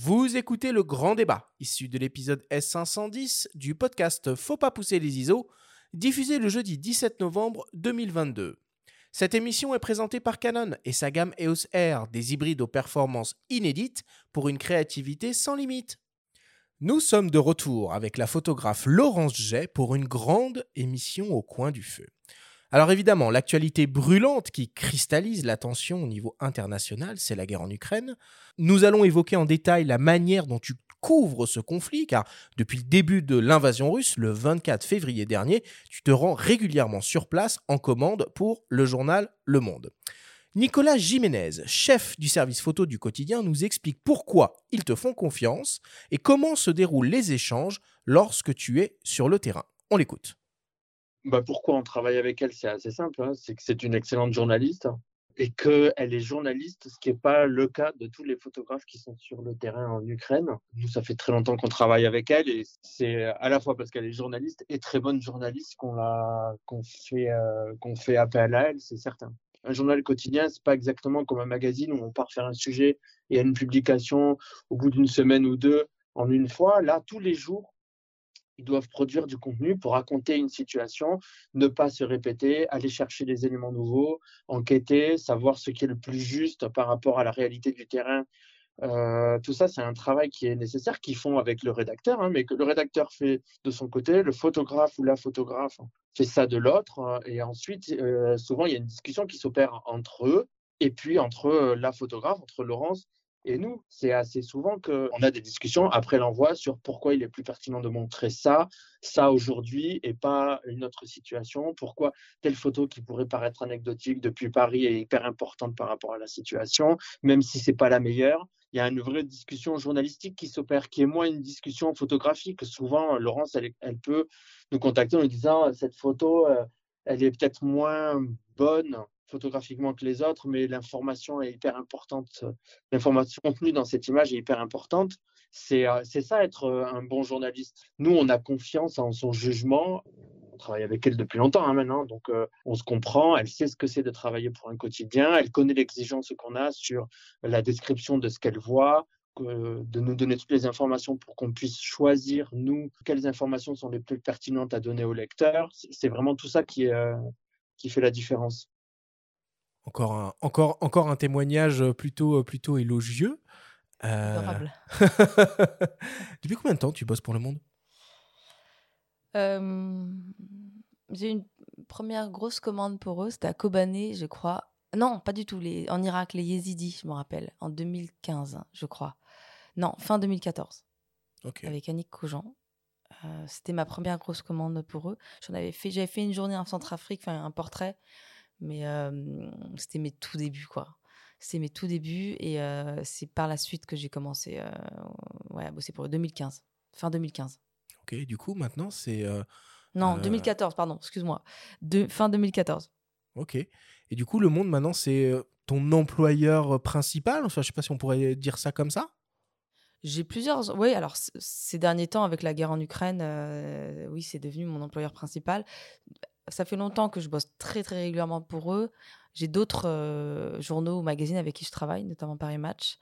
Vous écoutez le grand débat, issu de l'épisode S510 du podcast Faut pas pousser les ISO, diffusé le jeudi 17 novembre 2022. Cette émission est présentée par Canon et sa gamme EOS R, des hybrides aux performances inédites pour une créativité sans limite. Nous sommes de retour avec la photographe Laurence Jay pour une grande émission au coin du feu. Alors évidemment, l'actualité brûlante qui cristallise l'attention au niveau international, c'est la guerre en Ukraine. Nous allons évoquer en détail la manière dont tu couvres ce conflit, car depuis le début de l'invasion russe, le 24 février dernier, tu te rends régulièrement sur place en commande pour le journal Le Monde. Nicolas Jiménez, chef du service photo du quotidien, nous explique pourquoi ils te font confiance et comment se déroulent les échanges lorsque tu es sur le terrain. On l'écoute. Bah, pourquoi on travaille avec elle C'est assez simple. Hein. C'est que c'est une excellente journaliste et qu'elle est journaliste, ce qui n'est pas le cas de tous les photographes qui sont sur le terrain en Ukraine. Nous, ça fait très longtemps qu'on travaille avec elle et c'est à la fois parce qu'elle est journaliste et très bonne journaliste qu'on qu'on fait, euh, qu'on fait appel à elle, c'est certain. Un journal quotidien, c'est pas exactement comme un magazine où on part faire un sujet et une publication au bout d'une semaine ou deux en une fois. Là, tous les jours, ils doivent produire du contenu pour raconter une situation, ne pas se répéter, aller chercher des éléments nouveaux, enquêter, savoir ce qui est le plus juste par rapport à la réalité du terrain. Euh, tout ça, c'est un travail qui est nécessaire, qu'ils font avec le rédacteur, hein, mais que le rédacteur fait de son côté, le photographe ou la photographe fait ça de l'autre. Euh, et ensuite, euh, souvent, il y a une discussion qui s'opère entre eux et puis entre la photographe, entre Laurence et nous, c'est assez souvent qu'on a des discussions après l'envoi sur pourquoi il est plus pertinent de montrer ça, ça aujourd'hui et pas une autre situation, pourquoi telle photo qui pourrait paraître anecdotique depuis Paris est hyper importante par rapport à la situation, même si c'est pas la meilleure. Il y a une vraie discussion journalistique qui s'opère, qui est moins une discussion photographique. Souvent, Laurence, elle, elle peut nous contacter en nous disant cette photo, euh, elle est peut-être moins bonne photographiquement que les autres, mais l'information est hyper importante. L'information contenue dans cette image est hyper importante. C'est euh, ça être euh, un bon journaliste. Nous, on a confiance en son jugement. On travaille avec elle depuis longtemps hein, maintenant, donc euh, on se comprend. Elle sait ce que c'est de travailler pour un quotidien. Elle connaît l'exigence qu'on a sur la description de ce qu'elle voit, de nous donner toutes les informations pour qu'on puisse choisir, nous, quelles informations sont les plus pertinentes à donner au lecteur. C'est vraiment tout ça qui, qui fait la différence. Encore un, encore, encore un témoignage plutôt, plutôt élogieux. Euh... Depuis combien de temps tu bosses pour Le Monde? Euh, J'ai une première grosse commande pour eux, c'était à Kobané, je crois. Non, pas du tout, les, en Irak, les Yézidis, je me rappelle, en 2015, je crois. Non, fin 2014. Avec Annick Cogent. Euh, c'était ma première grosse commande pour eux. J'en avais fait, j'avais fait une journée en Centrafrique, enfin un portrait mais c'était mes tout débuts, quoi. C'était mes tout débuts et c'est par la suite que j'ai commencé ouais, à bosser pour 2015, fin 2015. Ok, du coup, maintenant, c'est. non, 2014, pardon, excuse-moi. De, fin 2014. Ok. Et du coup, le monde, maintenant, c'est ton employeur principal? Enfin, je sais pas si on pourrait dire ça comme ça? J'ai plusieurs. Oui, alors ces derniers temps, avec la guerre en Ukraine, oui, c'est devenu mon employeur principal ça fait longtemps que je bosse très très régulièrement pour eux. J'ai d'autres euh, journaux ou magazines avec qui je travaille, notamment Paris Match.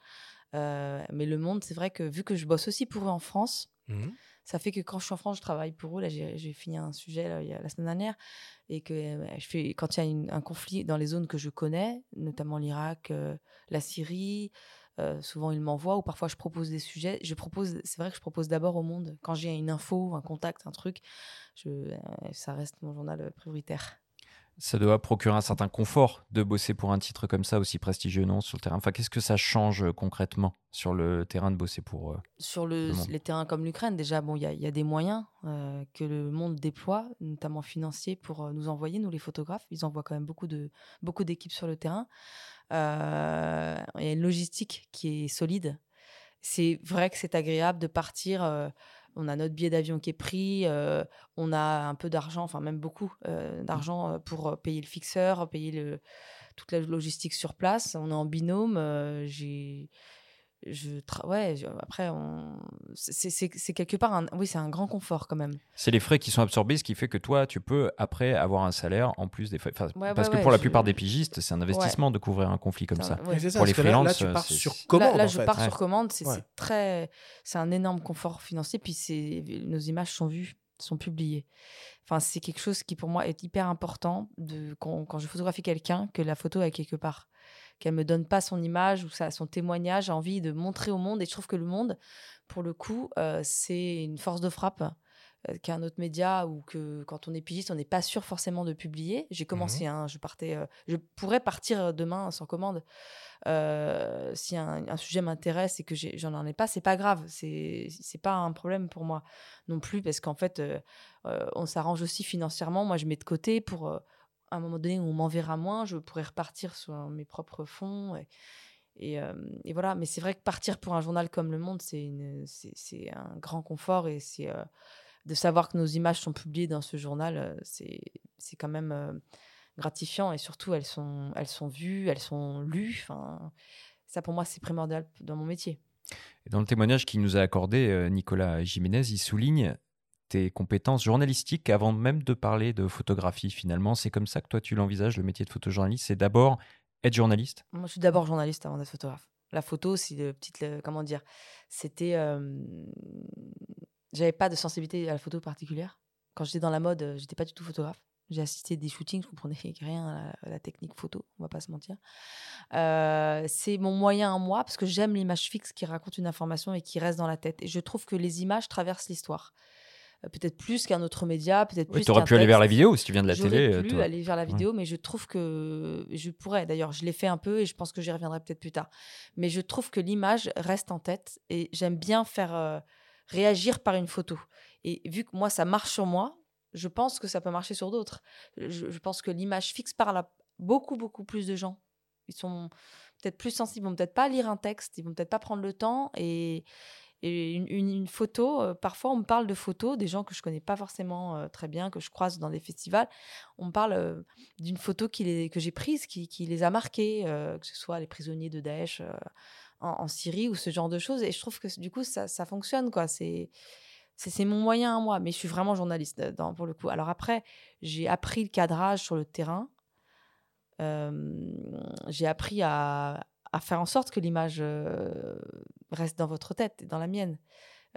Euh, mais Le Monde, c'est vrai que vu que je bosse aussi pour eux en France, mmh ça fait que quand je suis en France, je travaille pour eux. Là, j'ai fini un sujet la semaine dernière. Et que euh, je fais, quand il y a un conflit dans les zones que je connais, notamment l'Irak, la Syrie, souvent ils m'envoient ou parfois je propose des sujets. Je propose, c'est vrai que je propose d'abord au monde quand j'ai une info, un contact, un truc. Je, ça reste mon journal prioritaire ça doit procurer un certain confort de bosser pour un titre comme ça, aussi prestigieux, non, sur le terrain? Enfin, qu'est-ce que ça change euh, concrètement sur le terrain de bosser pour euh, Sur le, les terrains comme l'Ukraine, déjà, bon, il y, a des moyens euh, que le monde déploie, notamment financiers, pour nous envoyer, nous les photographes. Ils envoient quand même beaucoup de beaucoup d'équipes sur le terrain. Il y a une logistique qui est solide. C'est vrai que c'est agréable de partir on a notre billet d'avion qui est pris, euh, on a un peu d'argent, enfin même beaucoup euh, d'argent euh, pour payer le fixeur, payer le, toute la logistique sur place. On est en binôme. j'ai je ouais après c'est quelque part un, oui c'est un grand confort quand même. C'est les frais qui sont absorbés ce qui fait que toi tu peux après avoir un salaire en plus des frais parce que pour la plupart des pigistes c'est un investissement de couvrir un conflit comme ça, pour les freelances là, tu pars sur commande là, je pars sur commande c'est très c'est un énorme confort financier puis c'est nos images sont vues sont publiées. Enfin c'est quelque chose qui pour moi est hyper important de quand, quand je photographie quelqu'un que la photo est quelque part qu'elle me donne pas son image ou ça, son témoignage, envie de montrer au monde. Et je trouve que le monde, pour le coup, euh, c'est une force de frappe euh, qu'un autre média ou que quand on est pigiste, on n'est pas sûr forcément de publier. J'ai commencé, mmh je partais, euh, je pourrais partir demain sans commande. si un, sujet m'intéresse et que j'en en ai pas, c'est pas grave, c'est c'est pas un problème pour moi non plus parce qu'en fait, on s'arrange aussi financièrement. Moi, je mets de côté pour à un moment donné on m'enverra moins, je pourrais repartir sur mes propres fonds. Et, voilà, mais c'est vrai que partir pour un journal comme Le Monde, c'est un grand confort et c'est de savoir que nos images sont publiées dans ce journal, c'est quand même gratifiant et surtout elles sont, vues, elles sont lues. Enfin, ça pour moi c'est primordial dans mon métier. Dans le témoignage qu'il nous a accordé, Nicolas Jiménez, il souligne tes compétences journalistiques avant même de parler de photographie finalement? C'est comme ça que toi tu l'envisages, le métier de photojournaliste? C'est d'abord être journaliste? Moi je suis d'abord journaliste avant d'être photographe. La photo, c'est de petite. Comment dire C'était. J'avais pas de sensibilité à la photo particulière. Quand j'étais dans la mode, j'étais pas du tout photographe. J'ai assisté à des shootings, je comprenais rien à la, technique photo, on va pas se mentir. c'est mon moyen à moi, parce que j'aime l'image fixe qui raconte une information et qui reste dans la tête. Et je trouve que les images traversent l'histoire. Euh, peut-être plus qu'un autre média, peut-être plus. tu aurais pu aller vers la vidéo si tu viens de la télé. J'aurais pu aller vers la vidéo, mais je trouve que je pourrais. D'ailleurs, je l'ai fait un peu et je pense que j'y reviendrai peut-être plus tard. Mais je trouve que l'image reste en tête et j'aime bien faire euh, réagir par une photo. Et vu que moi, ça marche sur moi, je pense que ça peut marcher sur d'autres. Je, pense que l'image fixe parle à beaucoup, beaucoup plus de gens. Ils sont peut-être plus sensibles, ils vont peut-être pas lire un texte, ils vont peut-être pas prendre le temps et et une, photo, euh, parfois on me parle de photos, des gens que je connais pas forcément euh, très bien, que je croise dans des festivals. On me parle euh, d'une photo qui les, que j'ai prise, qui, qui, les a marqués, que ce soit les prisonniers de Daesh en, Syrie ou ce genre de choses. Et je trouve que du coup, ça, ça fonctionne. quoi. C'est. C'est mon moyen à moi, mais je suis vraiment journaliste pour le coup. Alors après, j'ai appris le cadrage sur le terrain. j'ai appris à, à faire en sorte que l'image euh, reste dans votre tête et dans la mienne.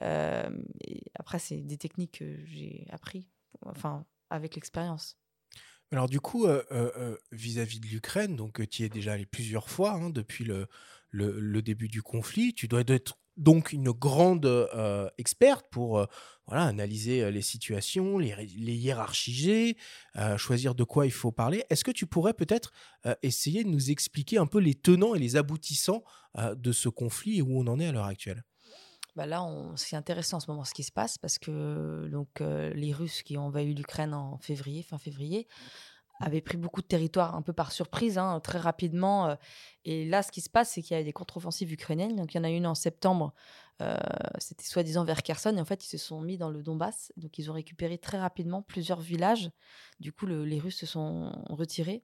Euh, après, c'est des techniques que j'ai appris, enfin, avec l'expérience. Alors du coup, euh, vis-à-vis de l'Ukraine, donc tu y es déjà allé plusieurs fois hein, depuis le, le, début du conflit, tu dois être donc une grande euh, experte pour euh, voilà, analyser euh, les situations, les, hiérarchiser, choisir de quoi il faut parler. Est-ce que tu pourrais peut-être essayer de nous expliquer un peu les tenants et les aboutissants de ce conflit et où on en est à l'heure actuelle? Bah là, c'est intéressant en ce moment ce qui se passe parce que donc, les Russes qui ont envahi l'Ukraine en février, fin février, avait pris beaucoup de territoire un peu par surprise, hein, très rapidement. Euh, et là, ce qui se passe, c'est qu'il y a des contre-offensives ukrainiennes. Donc, il y en a une en septembre, euh, c'était soi-disant vers Kherson. Et en fait, ils se sont mis dans le Donbass. Donc, ils ont récupéré très rapidement plusieurs villages. Du coup, les Russes se sont retirés.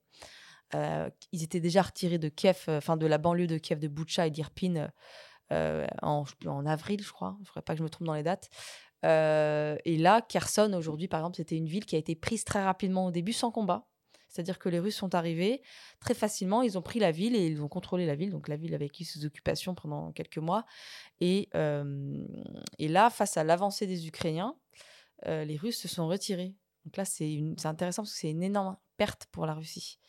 Euh, ils étaient déjà retirés de Kiev, enfin de la banlieue de Kiev, de Boucha et d'Irpin en, avril, je crois. Il ne faudrait pas que je me trompe dans les dates. et là, Kherson, aujourd'hui, par exemple, c'était une ville qui a été prise très rapidement au début sans combat. C'est-à-dire que les Russes sont arrivés très facilement, ils ont pris la ville et ils ont contrôlé la ville, donc la ville a vécu sous occupation pendant quelques mois. Et, et là, face à l'avancée des Ukrainiens, les Russes se sont retirés. Donc là, c'est intéressant parce que c'est une énorme perte pour la Russie.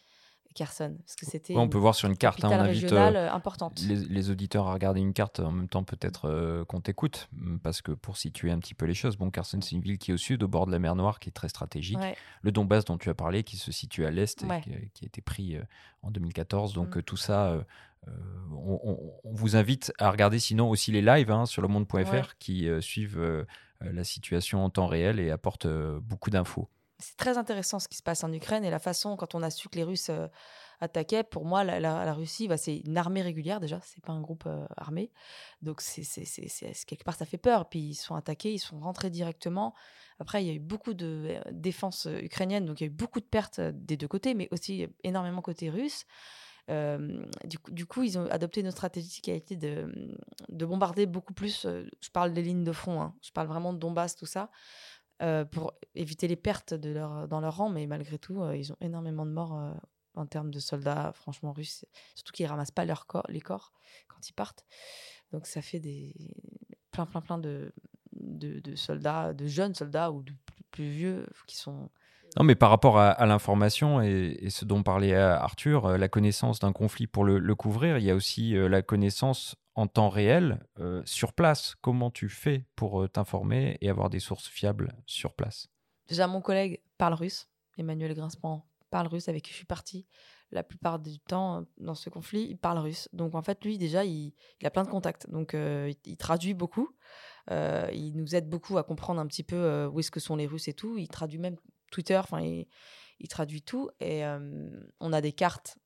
Kherson. Parce que c'était on peut voir sur une carte. Hein, on invite euh, euh, importante. Les, auditeurs à regarder une carte en même temps, peut-être euh, qu'on t'écoute, parce que pour situer un petit peu les choses, bon, Kherson, c'est une ville qui est au sud, au bord de la mer Noire, qui est très stratégique. Le Donbass, dont tu as parlé, qui se situe à l'est, qui, a été pris en 2014. Donc mm. tout ça. on, vous invite à regarder sinon aussi les lives hein, sur le monde.fr qui suivent la situation en temps réel et apportent beaucoup d'infos c'est très intéressant ce qui se passe en Ukraine et la façon, quand on a su que les Russes euh, attaquaient, pour moi, la, Russie, bah, c'est une armée régulière déjà, c'est pas un groupe euh, armé. Donc, quelque part, ça fait peur. Puis, ils sont attaqués, ils sont rentrés directement. Après, il y a eu beaucoup de euh, défense ukrainienne, donc il y a eu beaucoup de pertes des deux côtés, mais aussi énormément côté russe. du, coup, ils ont adopté une stratégie qui a été de, de bombarder beaucoup plus. je parle des lignes de front, hein, je parle vraiment de Donbass, tout ça, pour éviter les pertes de leur, dans leur rang. Mais malgré tout, ils ont énormément de morts en termes de soldats, franchement, russes. Surtout qu'ils ramassent pas leur corps, les corps quand ils partent. Donc ça fait des plein, plein, plein de, de, soldats, de jeunes soldats ou de plus, vieux qui sont. Non, mais par rapport à, l'information et, ce dont parlait euh, Arthur, euh, la connaissance d'un conflit pour le, couvrir, il y a aussi euh, la connaissance en temps réel sur place. Comment tu fais pour t'informer et avoir des sources fiables sur place? Déjà, mon collègue parle russe, Emmanuel Grinspan parle russe, avec qui je suis partie la plupart du temps dans ce conflit, il parle russe. Donc en fait, lui, déjà, il, a plein de contacts. Donc il, traduit beaucoup. Euh, il nous aide beaucoup à comprendre un petit peu euh, où est-ce que sont les Russes et tout. Il traduit même Twitter, enfin, il, traduit tout. Et euh, on a des cartes.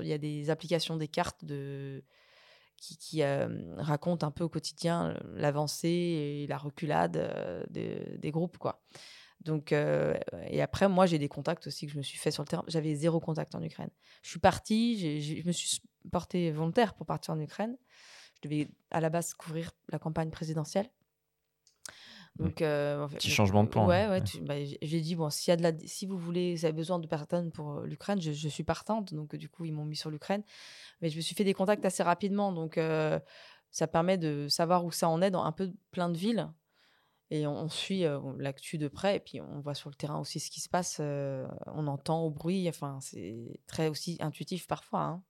Il y a des applications, des cartes de, qui, racontent un peu au quotidien l'avancée et la reculade des groupes, quoi. Donc, et après, moi, j'ai des contacts aussi que je me suis fait sur le terrain. J'avais zéro contact en Ukraine. Je suis partie, je me suis portée volontaire pour partir en Ukraine. Je devais à la base couvrir la campagne présidentielle. Donc, euh, petit changement de plan. Ouais, ouais. Bah, j'ai dit bon, s'il y a de la, si vous voulez, vous avez besoin de personnes pour l'Ukraine, je, suis partante. Donc, du coup, ils m'ont mis sur l'Ukraine. Mais je me suis fait des contacts assez rapidement. Donc, ça permet de savoir où ça en est dans un peu plein de villes. Et on, suit l'actu de près. Et puis, on voit sur le terrain aussi ce qui se passe. on entend au bruit. Enfin, c'est très aussi intuitif parfois. Hein.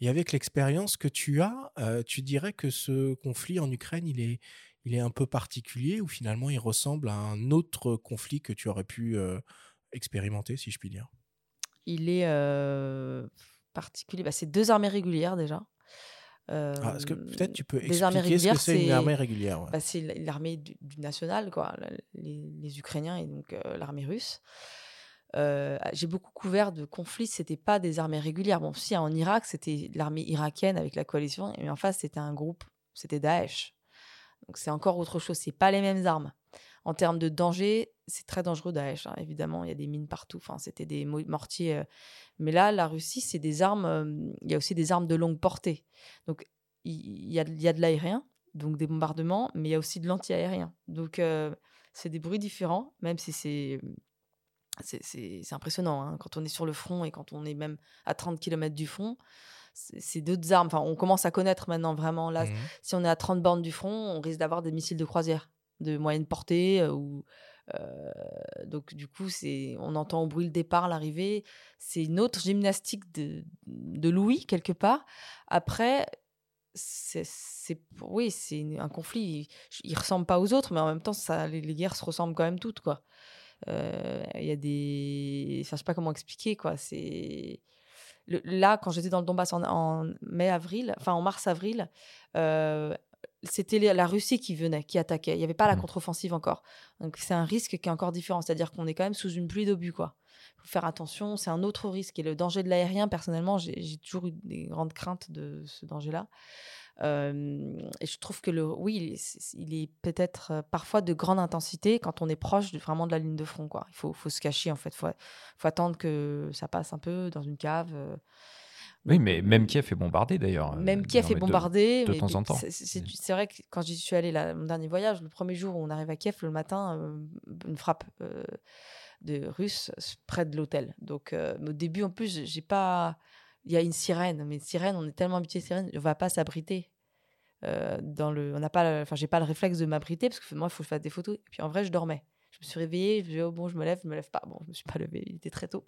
Et avec l'expérience que tu as, euh, tu dirais que ce conflit en Ukraine, il est, il est un peu particulier ou finalement il ressemble à un autre conflit que tu aurais pu euh, expérimenter, si je puis dire? Il est euh, particulier. Bah, c'est deux armées régulières déjà. Ah, est-ce que peut-être tu peux expliquer ce que c'est une armée régulière bah, C'est l'armée du, national, quoi, les, les Ukrainiens et donc l'armée russe. Euh, j'ai beaucoup couvert de conflits, c'était pas des armées régulières. Bon, si en Irak, c'était l'armée irakienne avec la coalition, et en face, c'était un groupe, c'était Daesh. Donc c'est encore autre chose, c'est pas les mêmes armes. En termes de danger, c'est très dangereux Daesh. Hein. Évidemment, il y a des mines partout. Enfin, c'était des mortiers. Euh. Mais là, la Russie, c'est des armes. Il y a aussi des armes de longue portée. Donc il y, a, y a de l'aérien, donc des bombardements, mais il y a aussi de l'anti-aérien. Donc euh, c'est des bruits différents, même si c'est c'est impressionnant. Hein. Quand on est sur le front et quand on est même à 30 km du front, c'est d'autres armes. Enfin, on commence à connaître maintenant vraiment. Là, mmh si on est à 30 bornes du front, on risque d'avoir des missiles de croisière de moyenne portée. Euh, ou, euh, donc, du coup, on entend au bruit le départ, l'arrivée. C'est une autre gymnastique de, de Louis, quelque part. Après, c'est oui c'est un conflit il, ne ressemble pas aux autres mais en même temps ça les, les guerres se ressemblent quand même toutes quoi il y a des. Enfin, je sais pas comment expliquer, quoi. C'est. Là, quand j'étais dans le Donbass en, mai-avril, enfin en mars-avril, c'était la Russie qui venait, qui attaquait. Il n'y avait pas la mmh. contre-offensive encore. Donc c'est un risque qui est encore différent. C'est-à-dire qu'on est quand même sous une pluie d'obus, quoi. Il faut faire attention. C'est un autre risque. Et le danger de l'aérien, personnellement, j'ai toujours eu des grandes craintes de ce danger-là et je trouve que le, oui, il est, peut-être parfois de grande intensité quand on est proche vraiment de la ligne de front. Quoi. Il faut, faut se cacher, en fait. Il faut, faut, attendre que ça passe un peu dans une cave. Oui, mais même Kiev est bombardé d'ailleurs. Même Kiev est bombardé. De, temps en temps. C'est vrai que quand j'y suis allée, là, mon dernier voyage, le premier jour où on arrive à Kiev, le matin, une frappe de Russes près de l'hôtel. Donc au début, en plus, j'ai pas il y a une sirène, mais une sirène, on est tellement habitué à sirène, on va pas s'abriter. Euh, dans le, on n'a pas, enfin, j'ai pas le réflexe de m'abriter parce que moi, il faut que je fasse des photos. Et puis en vrai, je dormais. Je me suis réveillée, je me suis dit, oh bon, je me lève, je me lève pas. Bon, je me suis pas levée, il était très tôt.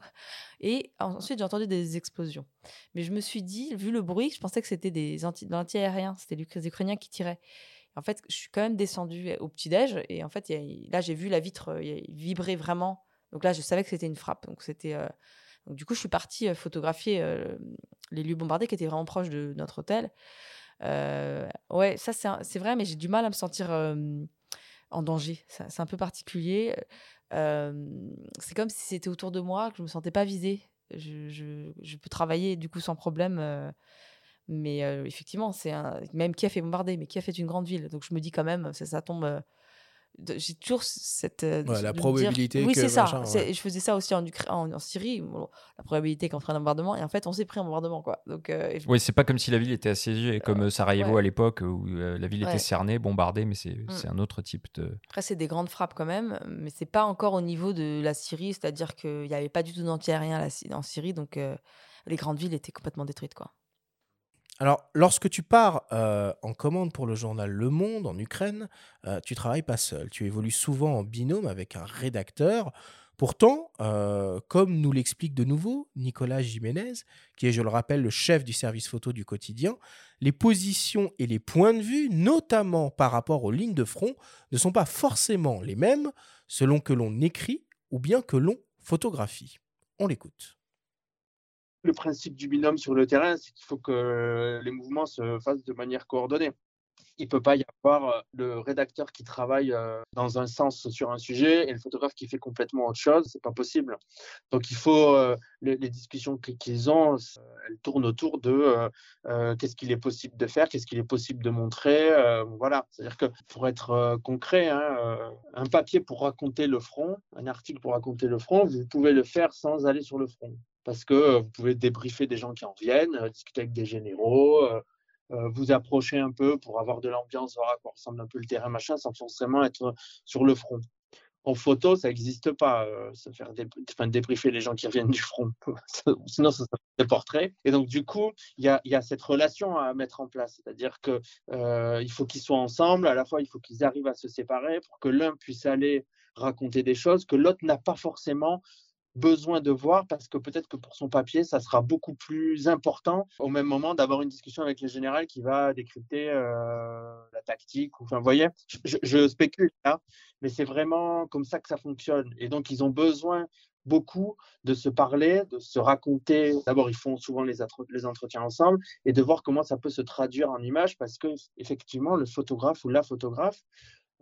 Et ensuite, j'ai entendu des explosions. Mais je me suis dit, vu le bruit, je pensais que c'était des anti, anti-aériens, c'était les Ukrainiens qui tiraient. En fait, je suis quand même descendue au petit-déj et en fait, là, j'ai vu la vitre euh, vibrer vraiment. Donc là, je savais que c'était une frappe. Donc c'était. Euh, du coup, je suis partie photographier les lieux bombardés qui étaient vraiment proches de notre hôtel. ouais, ça, c'est vrai, mais j'ai du mal à me sentir en danger. C'est un peu particulier. c'est comme si c'était autour de moi, que je me sentais pas visée. Je, peux travailler du coup sans problème. mais effectivement, c'est même Kiev est bombardé, mais Kiev est une grande ville. Donc je me dis quand même, ça tombe j'ai toujours cette. la probabilité. Oui, c'est ça. Je faisais ça aussi en, en, Syrie. la probabilité qu'on ferait un bombardement. Et en fait, on s'est pris un bombardement. Quoi. Donc, Oui, c'est pas comme si la ville était assiégée, comme Sarajevo à l'époque, où la ville était cernée, bombardée, mais c'est mmh. un autre type de. Après, c'est des grandes frappes quand même, mais c'est pas encore au niveau de la Syrie, c'est-à-dire qu'il n'y avait pas du tout d'antiaérien en Syrie, donc les grandes villes étaient complètement détruites. quoi. Alors, lorsque tu pars euh, en commande pour le journal Le Monde en Ukraine, euh, tu travailles pas seul. Tu évolues souvent en binôme avec un rédacteur. Pourtant, euh, comme nous l'explique de nouveau Nicolas Jiménez, qui est, je le rappelle, le chef du service photo du quotidien, les positions et les points de vue, notamment par rapport aux lignes de front, ne sont pas forcément les mêmes selon que l'on écrit ou bien que l'on photographie. On l'écoute le principe du binôme sur le terrain, c'est qu'il faut que les mouvements se fassent de manière coordonnée. Il ne peut pas y avoir euh, le rédacteur qui travaille euh, dans un sens sur un sujet et le photographe qui fait complètement autre chose. C'est pas possible. Donc il faut euh, les, discussions qu'ils ont, elles tournent autour de qu'est-ce qu'il est possible de faire, qu'est-ce qu'il est possible de montrer. voilà. C'est-à-dire que pour être concret, hein, un papier pour raconter le front, un article pour raconter le front, vous pouvez le faire sans aller sur le front parce que euh, vous pouvez débriefer des gens qui en viennent, euh, discuter avec des généraux, euh, vous approcher un peu pour avoir de l'ambiance, voir à quoi ressemble un peu le terrain, machin, sans forcément être sur le front. En photo, ça n'existe pas, se faire débriefer les gens qui reviennent du front. Sinon, ça serait des portraits. Et donc, du coup, il y a, cette relation à mettre en place. C'est-à-dire qu'il il faut qu'ils soient ensemble. À la fois, il faut qu'ils arrivent à se séparer pour que l'un puisse aller raconter des choses que l'autre n'a pas forcément besoin de voir parce que peut-être que pour son papier, ça sera beaucoup plus important au même moment d'avoir une discussion avec le général qui va décrypter euh, la tactique. Enfin, vous voyez, je, spécule là, mais c'est vraiment comme ça que ça fonctionne. Et donc, ils ont besoin beaucoup de se parler, de se raconter. D'abord, ils font souvent les, les, entretiens ensemble et de voir comment ça peut se traduire en images parce que effectivement, le photographe ou la photographe,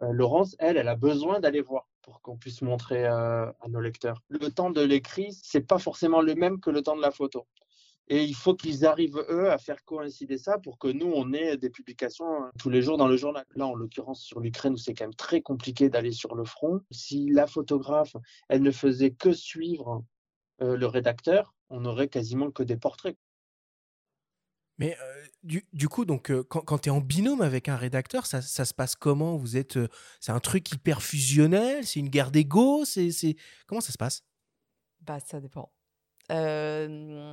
Laurence, elle, elle a besoin d'aller voir pour qu'on puisse montrer euh, à nos lecteurs. Le temps de l'écrit, c'est pas forcément le même que le temps de la photo. Et il faut qu'ils arrivent, eux, à faire coïncider ça pour que nous, on ait des publications euh, tous les jours dans le journal. Là, en l'occurrence, sur l'Ukraine, où c'est quand même très compliqué d'aller sur le front, si la photographe, elle ne faisait que suivre euh, le rédacteur, on n'aurait quasiment que des portraits. Mais du, coup, donc, quand, tu es en binôme avec un rédacteur, ça, se passe comment? Vous êtes, c'est un truc hyper fusionnel? C'est une guerre d'ego? C'est, Comment ça se passe? Bah, ça dépend. ça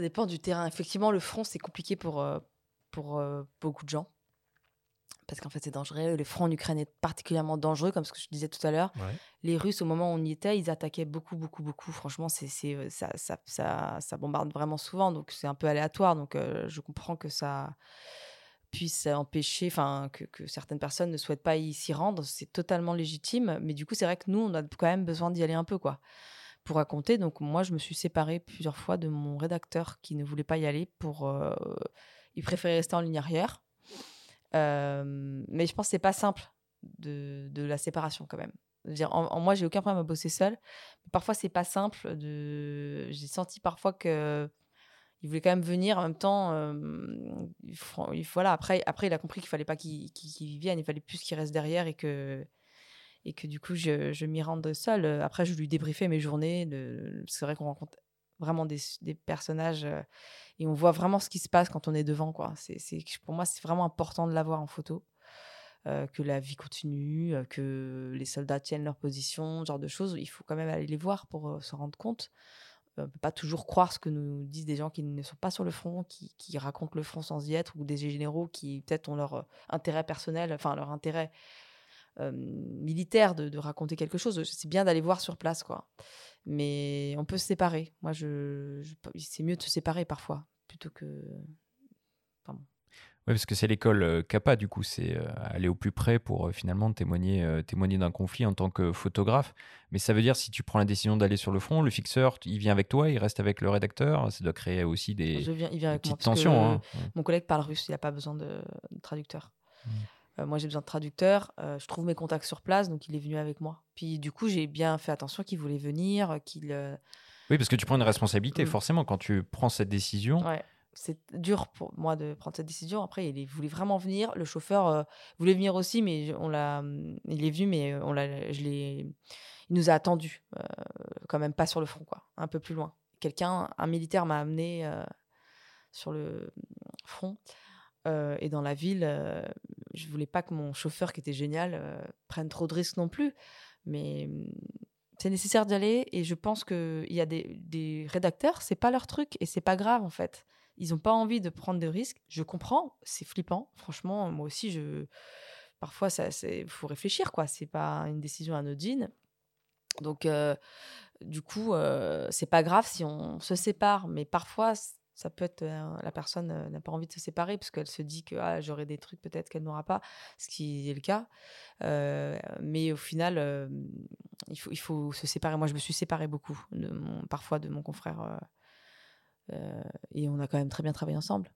dépend du terrain. Effectivement, le front, c'est compliqué pour, pour beaucoup de gens parce qu'en fait c'est dangereux. Le front en Ukraine est particulièrement dangereux, comme ce que je disais tout à l'heure. Les Russes, au moment où on y était, ils attaquaient beaucoup, beaucoup, beaucoup. Franchement, c'est, c'est, ça, ça, ça, ça, bombarde vraiment souvent, donc c'est un peu aléatoire. Donc je comprends que ça puisse empêcher, enfin que, que, certaines personnes ne souhaitent pas y s'y rendre. C'est totalement légitime, mais du coup c'est vrai que nous, on a quand même besoin d'y aller un peu, quoi pour raconter. Donc moi, je me suis séparée plusieurs fois de mon rédacteur qui ne voulait pas y aller pour... il préférait rester en ligne arrière mais je pense que c'est pas simple de, de, la séparation quand même. Dire, en, moi, j'ai aucun problème à bosser seul. Mais parfois, c'est pas simple. De... J'ai senti parfois que il voulait quand même venir en même temps. il, voilà, après, après, il a compris qu'il fallait pas qu'il vienne, il fallait plus qu'il reste derrière et que, et que du coup, je, je m'y rende seul. Après, je lui débriefais mes journées. C'est vrai qu'on rencontre vraiment des, personnages et on voit vraiment ce qui se passe quand on est devant. Quoi. C'est, pour moi, c'est vraiment important de l'avoir en photo. Que la vie continue, que les soldats tiennent leur position, ce genre de choses. Il faut quand même aller les voir pour se rendre compte. On ne peut pas toujours croire ce que nous disent des gens qui ne sont pas sur le front, qui racontent le front sans y être, ou des généraux qui peut-être ont leur intérêt personnel, enfin leur intérêt militaire de, de, raconter quelque chose. C'est bien d'aller voir sur place, quoi. Mais on peut se séparer. Moi, je, c'est mieux de se séparer parfois plutôt que. Enfin, Oui, parce que c'est l'école CAPA, du coup, c'est aller au plus près pour finalement témoigner, témoigner d'un conflit en tant que photographe. Mais ça veut dire, si tu prends la décision d'aller sur le front, le fixeur, il vient avec toi, il reste avec le rédacteur, ça doit créer aussi des, je viens, il vient avec petites moi, tensions. Hein. Mon collègue parle russe, il n'a pas besoin de, traducteur. Mmh. Euh, moi, j'ai besoin de traducteur. Euh, je trouve mes contacts sur place, donc il est venu avec moi. Puis du coup, j'ai bien fait attention qu'il voulait venir, qu'il. Euh, oui, parce que tu prends une responsabilité, mmh. forcément, quand tu prends cette décision. c'est dur pour moi de prendre cette décision. Après, il voulait vraiment venir. Le chauffeur voulait venir aussi, mais on l'a, mmh, il est venu, mais on l'a, je l'ai, il nous a attendu, quand même pas sur le front, quoi, un peu plus loin. Quelqu'un, un militaire m'a amené sur le front. Et dans la ville, je voulais pas que mon chauffeur, qui était génial, prenne trop de risques non plus. Mais mmh, c'est nécessaire d'y aller. Et je pense qu'il y a des, des rédacteurs, c'est pas leur truc et c'est pas grave en fait. Ils n'ont pas envie de prendre de risques. Je comprends, c'est flippant. Franchement, moi aussi, je parfois, il faut réfléchir, quoi. C'est pas une décision anodine. Donc, du coup, c'est pas grave si on se sépare, mais parfois, ça peut être la personne n'a pas envie de se séparer parce qu'elle se dit que ah, j'aurai des trucs peut-être qu'elle n'aura pas, ce qui est le cas. mais au final, il, faut, il faut se séparer. Moi, je me suis séparée beaucoup, parfois de mon confrère. et on a quand même très bien travaillé ensemble.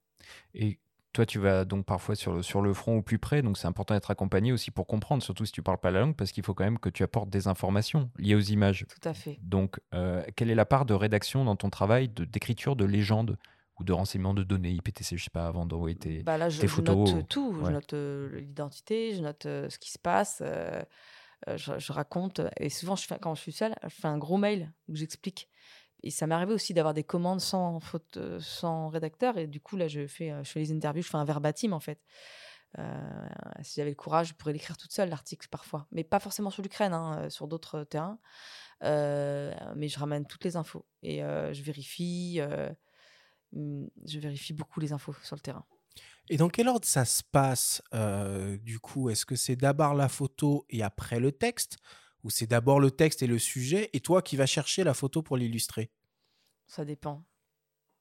Et toi, tu vas donc parfois sur le, sur le front au plus près, donc c'est important d'être accompagné aussi pour comprendre, surtout si tu parles pas la langue, parce qu'il faut quand même que tu apportes des informations liées aux images. Tout à fait. Donc, euh, quelle est la part de rédaction dans ton travail d'écriture de, légende ou de renseignement de données, IPTC, je sais pas, avant d'envoyer tes, bah là, je, photos Je note tout. Je note euh, l'identité, je note euh, ce qui se passe, je, raconte. Et souvent, je fais, quand je suis seule, je fais un gros mail où j'explique et ça m'est arrivé aussi d'avoir des commandes sans faute, euh, sans rédacteur. Et du coup, là, je fais, euh, je fais les interviews, je fais un verbatim en fait. Euh, si j'avais le courage, je pourrais l'écrire toute seule, l'article parfois. Mais pas forcément sur l'Ukraine, hein, sur d'autres terrains. mais je ramène toutes les infos et je vérifie. Hmm, je vérifie beaucoup les infos sur le terrain. Et dans quel ordre ça se passe du coup? Est-ce que c'est d'abord la photo et après le texte? Ou c'est d'abord le texte et le sujet, et toi qui vas chercher la photo pour l'illustrer? Ça dépend.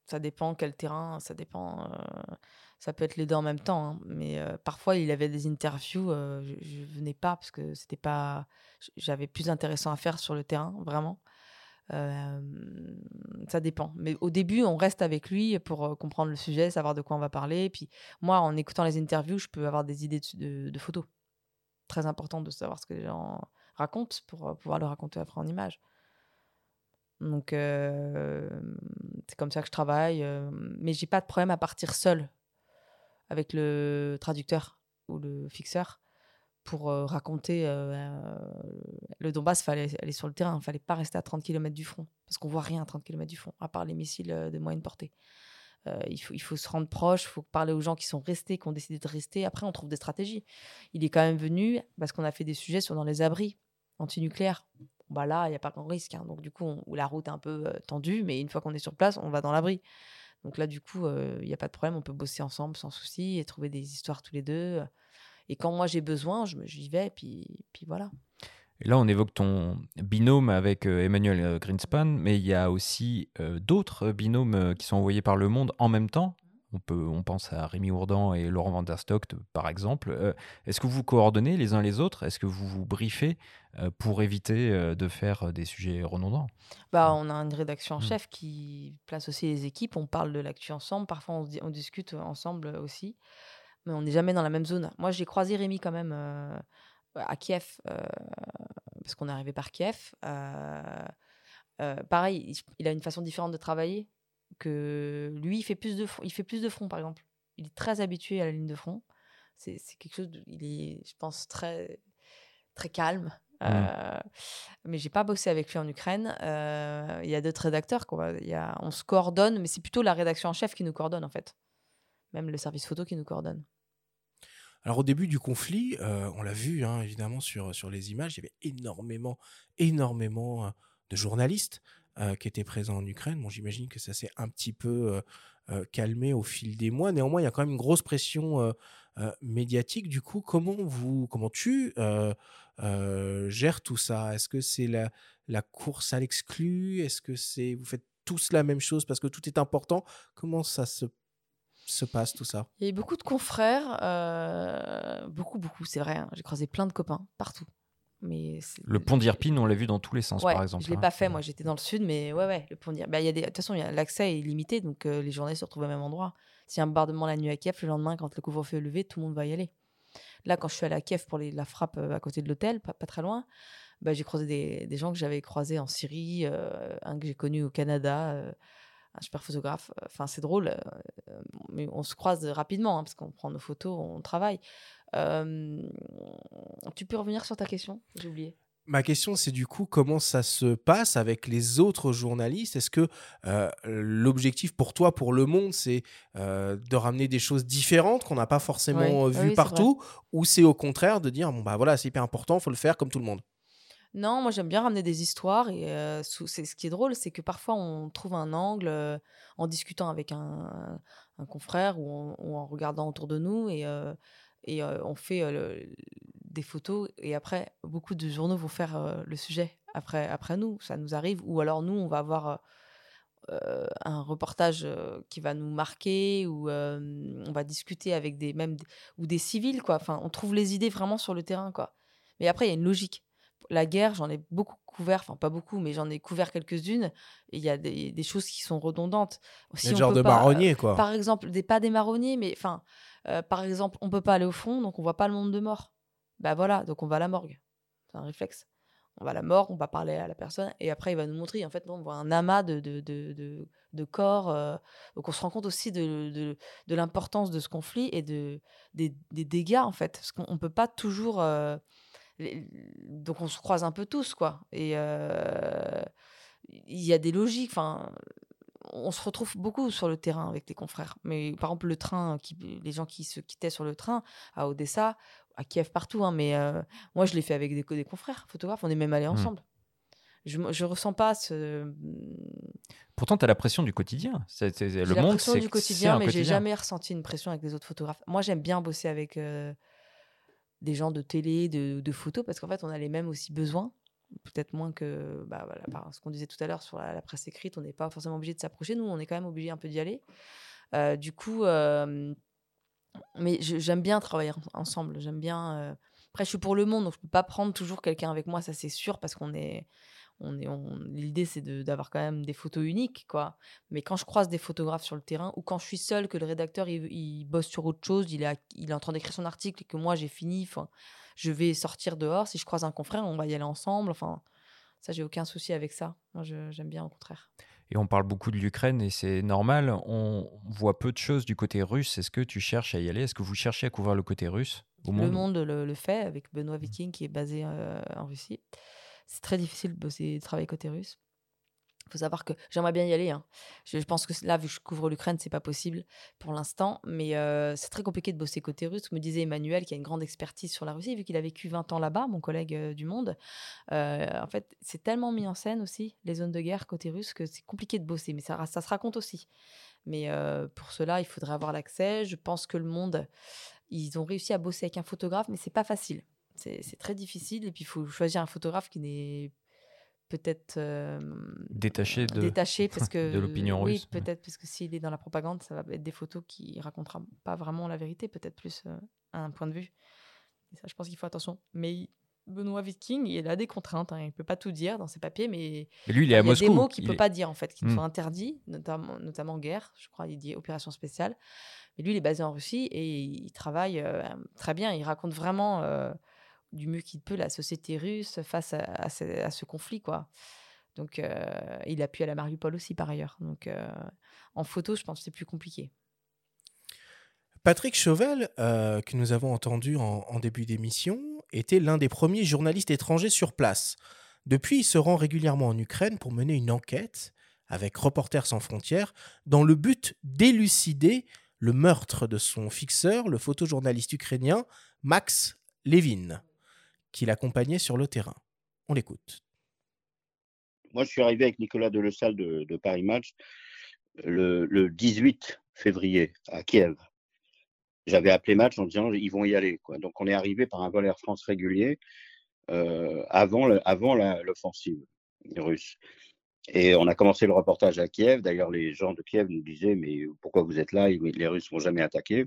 Ça dépend quel terrain, ça dépend. Euh, ça peut être les deux en même temps. Hein, mais euh, parfois, il avait des interviews, euh, je, ne venais pas parce que c'était pas. J'avais plus intéressant à faire sur le terrain, vraiment. ça dépend. Mais au début, on reste avec lui pour comprendre le sujet, savoir de quoi on va parler. Et puis moi, en écoutant les interviews, je peux avoir des idées de, de photos. Très important de savoir ce que les gens raconte pour pouvoir le raconter après en image. Donc, c'est comme ça que je travaille. mais j'ai pas de problème à partir seul avec le traducteur ou le fixeur pour raconter le Donbass. fallait aller sur le terrain. Il fallait pas rester à 30 km du front parce qu'on voit rien à 30 km du front, à part les missiles de moyenne portée. il, faut, il faut se rendre proche, il faut parler aux gens qui sont restés, qui ont décidé de rester. Après, on trouve des stratégies. Il est quand même venu parce qu'on a fait des sujets sur dans les abris anti-nucléaire. Bah là, il n'y a pas grand risque. Hein. Donc, du coup, la route est un peu tendue, mais une fois qu'on est sur place, on va dans l'abri. Donc là, du coup, il n'y a pas de problème. On peut bosser ensemble sans souci et trouver des histoires tous les deux. Et quand moi j'ai besoin, j'y vais, puis, puis voilà. Et là, on évoque ton binôme avec Emmanuel Greenspan, mais il y a aussi d'autres binômes qui sont envoyés par le monde en même temps. On, peut, on pense à Rémi Ourdan et Laurent Van der Stock, par exemple. Euh, est-ce que vous coordonnez les uns les autres? Est-ce que vous vous briefez euh, pour éviter euh, de faire des sujets redondants? Bah, On a une rédaction en mmh. chef qui place aussi les équipes. On parle de l'actu ensemble. Parfois, on, on, discute ensemble aussi. Mais on n'est jamais dans la même zone. Moi, j'ai croisé Rémi quand même à Kiev, parce qu'on est arrivé par Kiev. pareil, il a une façon différente de travailler que lui, il fait plus de front, il fait plus de front, par exemple. Il est très habitué à la ligne de front. C'est quelque chose, il est, je pense, très, très calme. Mmh. Euh, mais j'ai pas bossé avec lui en Ukraine. Euh, il y a d'autres rédacteurs, quoi. Il y a, on se coordonne, mais c'est plutôt la rédaction en chef qui nous coordonne, en fait. Même le service photo qui nous coordonne. Alors au début du conflit, euh, on l'a vu hein, évidemment sur, sur les images, il y avait énormément, énormément de journalistes euh, qui était présent en Ukraine. Bon, j'imagine que ça s'est un petit peu euh, euh, calmé au fil des mois. Néanmoins, il y a quand même une grosse pression médiatique. Du coup, comment vous, comment tu gères tout ça? Est-ce que c'est la, course à l'exclu? Est-ce que c'est vous faites tous la même chose parce que tout est important? Comment ça se se passe tout ça? Il y a beaucoup de confrères, beaucoup, beaucoup, c'est vrai. Hein. J'ai croisé plein de copains partout le pont d'Irpine, on l'a vu dans tous les sens, par exemple. Je l'ai hein. pas fait, moi j'étais dans le sud, mais ouais, ouais, le pont d'Irpine. Bah, de toute façon, l'accès est limité, donc euh, les journées se retrouvent au même endroit. S'il y a un bombardement la nuit à Kiev, le lendemain, quand le couvre-feu est levé, tout le monde va y aller. Là, quand je suis allée à Kiev pour la frappe euh, à côté de l'hôtel, pas, très loin, bah, j'ai croisé des, gens que j'avais croisés en Syrie, euh, un que j'ai connu au Canada, un super photographe. Enfin, c'est drôle, mais on se croise rapidement hein, parce qu'on prend nos photos, on travaille. Tu peux revenir sur ta question J'ai oublié. Ma question, c'est du coup, comment ça se passe avec les autres journalistes? Est-ce que l'objectif pour toi, pour le monde, c'est de ramener des choses différentes qu'on n'a pas forcément vues partout? Ou c'est au contraire de dire, bon, bah voilà, c'est hyper important, il faut le faire comme tout le monde? Non, moi j'aime bien ramener des histoires et c'est ce qui est drôle, c'est que parfois on trouve un angle en discutant avec un, confrère ou en, regardant autour de nous et, et on fait des photos et après beaucoup de journaux vont faire le sujet après après nous, ça nous arrive ou alors nous on va avoir un reportage qui va nous marquer ou on va discuter avec des même ou des civils quoi. Enfin, on trouve les idées vraiment sur le terrain quoi. Mais après il y a une logique la guerre, j'en ai beaucoup couvert, enfin pas beaucoup, mais j'en ai couvert quelques-unes. Il y a des, choses qui sont redondantes. Si genre de marronniers, quoi. Par exemple, des, pas des marronniers, mais enfin, euh, par exemple, on peut pas aller au fond, donc on voit pas le monde de mort. Bah voilà, donc on va à la morgue. C'est un réflexe. On va à la morgue, on va parler à la personne, et après il va nous montrer. En fait, on voit un amas de, corps. Euh, donc on se rend compte aussi de, l'importance de ce conflit et de, des, dégâts, en fait. Parce qu'on ne peut pas toujours. Euh, donc on se croise un peu tous, quoi. Et il y a des logiques. Enfin, on se retrouve beaucoup sur le terrain avec les confrères. Mais par exemple, le train, qui, les gens qui se quittaient sur le train à Odessa, à Kiev, partout. Hein, mais moi, je l'ai fait avec des, des, confrères photographes. On est même allés mmh. ensemble. Je, je ressens pas ce. Pourtant, tu as la pression du quotidien. C'est, le la pression du quotidien, mais j'ai jamais ressenti une pression avec les autres photographes. Moi, j'aime bien bosser avec des gens de télé, de, de photos, parce qu'en fait, on a les mêmes aussi besoins. Peut-être moins que bah, ce qu'on disait tout à l'heure sur la, presse écrite, on n'est pas forcément obligé de s'approcher. Nous, on est quand même obligé un peu d'y aller. Euh, du coup, mais j'aime bien travailler ensemble. J'aime bien. Euh, après, je suis pour le monde, donc je peux pas prendre toujours quelqu'un avec moi, ça c'est sûr, parce qu'on est on est, l'idée c'est d'avoir quand même des photos uniques, quoi. Mais quand je croise des photographes sur le terrain ou quand je suis seule, que le rédacteur il, bosse sur autre chose, il est, il est en train d'écrire son article et que moi j'ai fini, je vais sortir dehors. Si je croise un confrère, on va y aller ensemble. Enfin, ça j'ai aucun souci avec ça. Moi j'aime bien au contraire. Et on parle beaucoup de l'Ukraine et c'est normal. On voit peu de choses du côté russe. Est-ce que tu cherches à y aller? Est-ce que vous cherchez à couvrir le côté russe au monde Le monde? le, fait avec Benoît Viking qui est basé euh, en Russie c'est très difficile de bosser, de travailler côté russe. Il faut savoir que j'aimerais bien y aller. Hein. Je, pense que là, vu que je couvre l'Ukraine, c'est pas possible pour l'instant. Mais c'est très compliqué de bosser côté russe. Me disait Emmanuel, qui a une grande expertise sur la Russie, vu qu'il a vécu 20 ans là-bas, mon collègue du Monde. En fait, c'est tellement mis en scène aussi, les zones de guerre côté russe, que c'est compliqué de bosser. Mais ça, ça se raconte aussi. Mais pour cela, il faudrait avoir l'accès. Je pense que le Monde, ils ont réussi à bosser avec un photographe, mais c'est pas facile c'est très difficile. Et puis, il faut choisir un photographe qui n'est peut-être détaché de, détaché parce que de l'opinion russe. Oui, peut-être parce que s'il est dans la propagande, ça va être des photos qui raconteront pas vraiment la vérité, peut-être plus à un point de vue. Et ça, je pense qu'il faut attention. Mais Benoît Viking, il a des contraintes. Hein. Il peut pas tout dire dans ses papiers, mais, lui, il est à Moscou. Il y a des mots qu'il peut pas dire en fait, qui mmh. sont interdits, notamment, notamment guerre. Je crois, il dit opération spéciale. Mais lui, il est basé en Russie et il travaille très bien. Il raconte vraiment du mieux qu'il peut la société russe face à, ce, conflit, quoi. Donc, euh, il appuie à la Mariupol aussi, par ailleurs. Donc, euh, en photo, je pense que c'est plus compliqué. Patrick Chauvel, euh, que nous avons entendu en, début d'émission, était l'un des premiers journalistes étrangers sur place. Depuis, il se rend régulièrement en Ukraine pour mener une enquête avec Reporters sans frontières dans le but d'élucider le meurtre de son fixeur, le photojournaliste ukrainien Max Levin qui l'accompagnait sur le terrain. On l'écoute. Moi, je suis arrivé avec Nicolas Delesalle de, de Paris Match le, le, 18 février à Kiev. J'avais appelé Match en disant ils vont y aller. Donc, on est arrivé par un vol Air France régulier euh, avant l'offensive russe. Et on a commencé le reportage à Kiev. D'ailleurs, les gens de Kiev nous disaient Mais pourquoi vous êtes là? Les Russes vont jamais attaquer.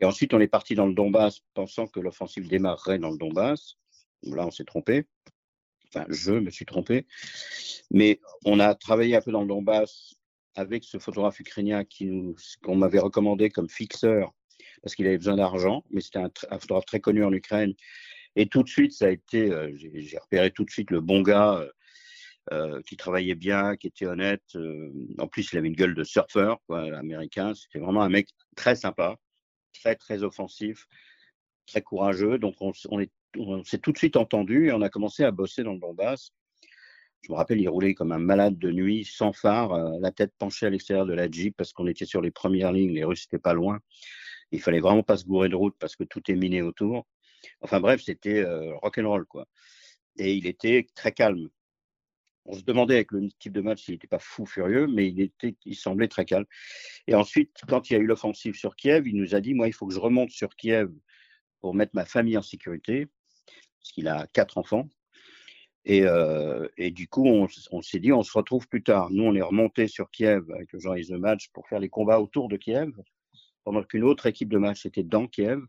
Et ensuite, on est parti dans le Donbass pensant que l'offensive démarrerait dans le Donbass. Là, on s'est trompé. Enfin, je me suis trompé. Mais on a travaillé un peu dans le Donbass avec ce photographe ukrainien qu'on m'avait recommandé comme fixeur parce qu'il avait besoin d'argent, mais c'était un, photographe très connu en Ukraine. Et tout de suite, ça a été, euh, j'ai repéré tout de suite le bon gars. qui travaillait bien, qui était honnête. en plus, il avait une gueule de surfeur, américain. C'était vraiment un mec très sympa, très, très offensif, très courageux. Donc, on, on s'est tout de suite entendu et on a commencé à bosser dans le Donbass. Je me rappelle, il roulait comme un malade de nuit, sans phare, euh, la tête penchée à l'extérieur de la Jeep parce qu'on était sur les premières lignes, les Russes n'étaient pas loin. Il fallait vraiment pas se gourer de route parce que tout est miné autour. Enfin bref, c'était euh, rock'n'roll quoi. Et il était très calme. On se demandait avec le type de match s'il n'était pas fou furieux, mais il, était, il semblait très calme. Et ensuite, quand il y a eu l'offensive sur Kiev, il nous a dit, moi, il faut que je remonte sur Kiev pour mettre ma famille en sécurité, parce qu'il a quatre enfants. Et, euh, et, du coup, on, s'est dit, on se retrouve plus tard. Nous, on est remonté sur Kiev avec le Jean de Match pour faire les combats autour de Kiev, pendant qu'une autre équipe de match était dans Kiev.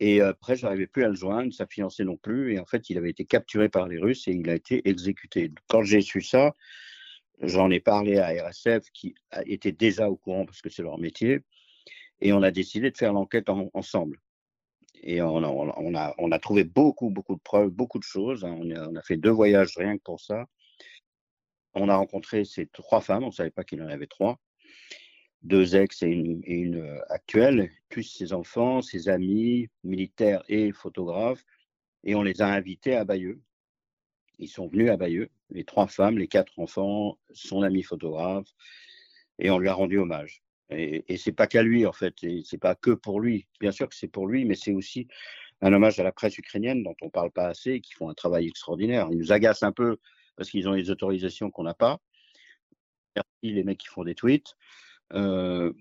Et après, j'arrivais plus à le joindre, sa fiancée non plus. Et en fait, il avait été capturé par les Russes et il a été exécuté. Quand j'ai su ça, j'en ai parlé à RSF qui était déjà au courant parce que c'est leur métier. Et on a décidé de faire l'enquête ensemble. Et on a, trouvé beaucoup, beaucoup de preuves, beaucoup de choses. Hein. On a, on a, fait deux voyages rien que pour ça. On a rencontré ces trois femmes, on ne savait pas qu'il en avait trois, deux ex et une, euh, actuelle, plus ses enfants, ses amis, militaires et photographes. Et on les a invités à Bayeux. Ils sont venus à Bayeux, les trois femmes, les quatre enfants, son ami photographe, et on lui a rendu hommage. Et, et c'est pas qu'à lui, en fait, c'est pas que pour lui. Bien sûr que c'est pour lui, mais c'est aussi un hommage à la presse ukrainienne dont on parle pas assez, qui font un travail extraordinaire. Ils nous agacent un peu parce qu'ils ont des autorisations qu'on n'a pas. Merci les mecs qui font des tweets. Euh,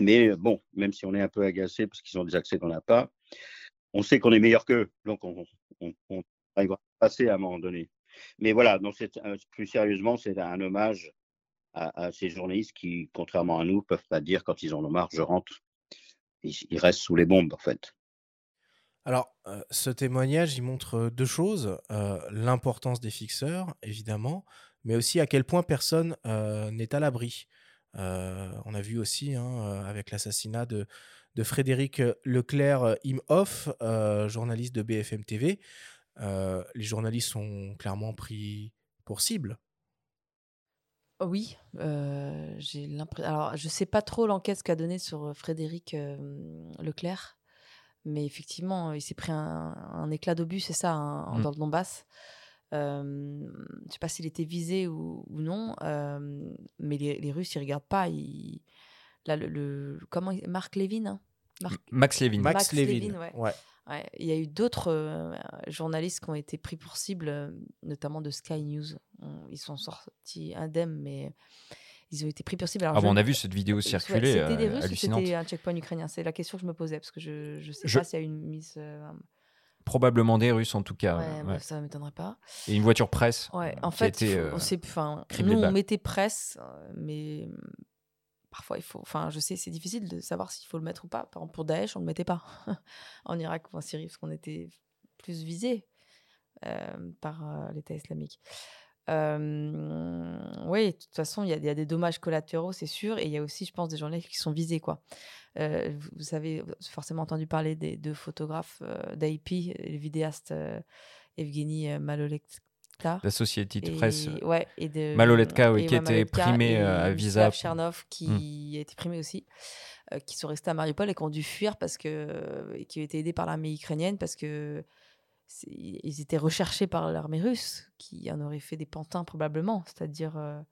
mais bon, même si on est un peu agacé parce qu'ils ont des accès qu'on n'a pas, on sait qu'on est meilleur qu'eux. Donc on, on, on, à passer à un moment donné. Mais voilà, donc euh, plus sérieusement, c'est un hommage à, ces journalistes qui, contrairement à nous, peuvent pas dire quand ils ont marre, je rentre. Ils, restent sous les bombes, en fait. Alors, euh, ce témoignage, il montre deux choses. Euh, l'importance des fixeurs, évidemment, mais aussi à quel point personne euh, n'est à l'abri. On a vu aussi, hein, avec l'assassinat de, de, Frédéric Leclerc Imhoff, journaliste de BFM TV, les journalistes sont clairement pris pour cible oui, j'ai l'impression. Alors, je sais pas trop l'enquête qu'a donnée sur Frédéric Leclerc, mais effectivement, il s'est pris un, éclat d'obus, c'est ça, hein, mmh. dans le Donbass. Euh, je sais pas s'il était visé ou, non, mais les, Russes, ils regardent pas. Là, le, comment Marc Lévin hein? Max Lévin. Max, Lévin, ouais. Il y a eu d'autres journalistes qui ont été pris pour cible, notamment de Sky News. Ils sont sortis indemnes, mais ils ont été pris pour cible. Alors, ah on a vu cette vidéo circuler. c'était des Russes ou c'était un checkpoint ukrainien? C'est la question que je me posais, parce que je ne sais pas s'il y a une mise. Probablement des Russes en tout cas. Ouais, ça ne m'étonnerait pas. Et une voiture presse. Ouais, en fait, on nous on mettait presse, mais parfois il faut. Enfin, je sais, c'est difficile de savoir s'il faut le mettre ou pas. Par exemple, pour Daesh, on ne le mettait pas en Irak ou en Syrie parce qu'on était plus visé euh, par euh, l'État islamique. Euh, oui, de toute façon, il y, a des dommages collatéraux, c'est sûr, et il y a aussi, je pense, des journalistes qui sont visés, quoi. Vous avez forcément entendu parler des deux photographes d'IP, le vidéaste Evgeny Malolek la société de presse. Ouais, et de, Maloletka, oui, qui était primé euh, à Visa. Chernov, qui hmm. a été primé aussi, euh, qui sont restés à Mariupol et qui ont dû fuir parce que, et qui ont été aidés par l'armée ukrainienne parce que ils étaient recherchés par l'armée russe, qui en aurait fait des pantins probablement, c'est-à-dire euh, euh,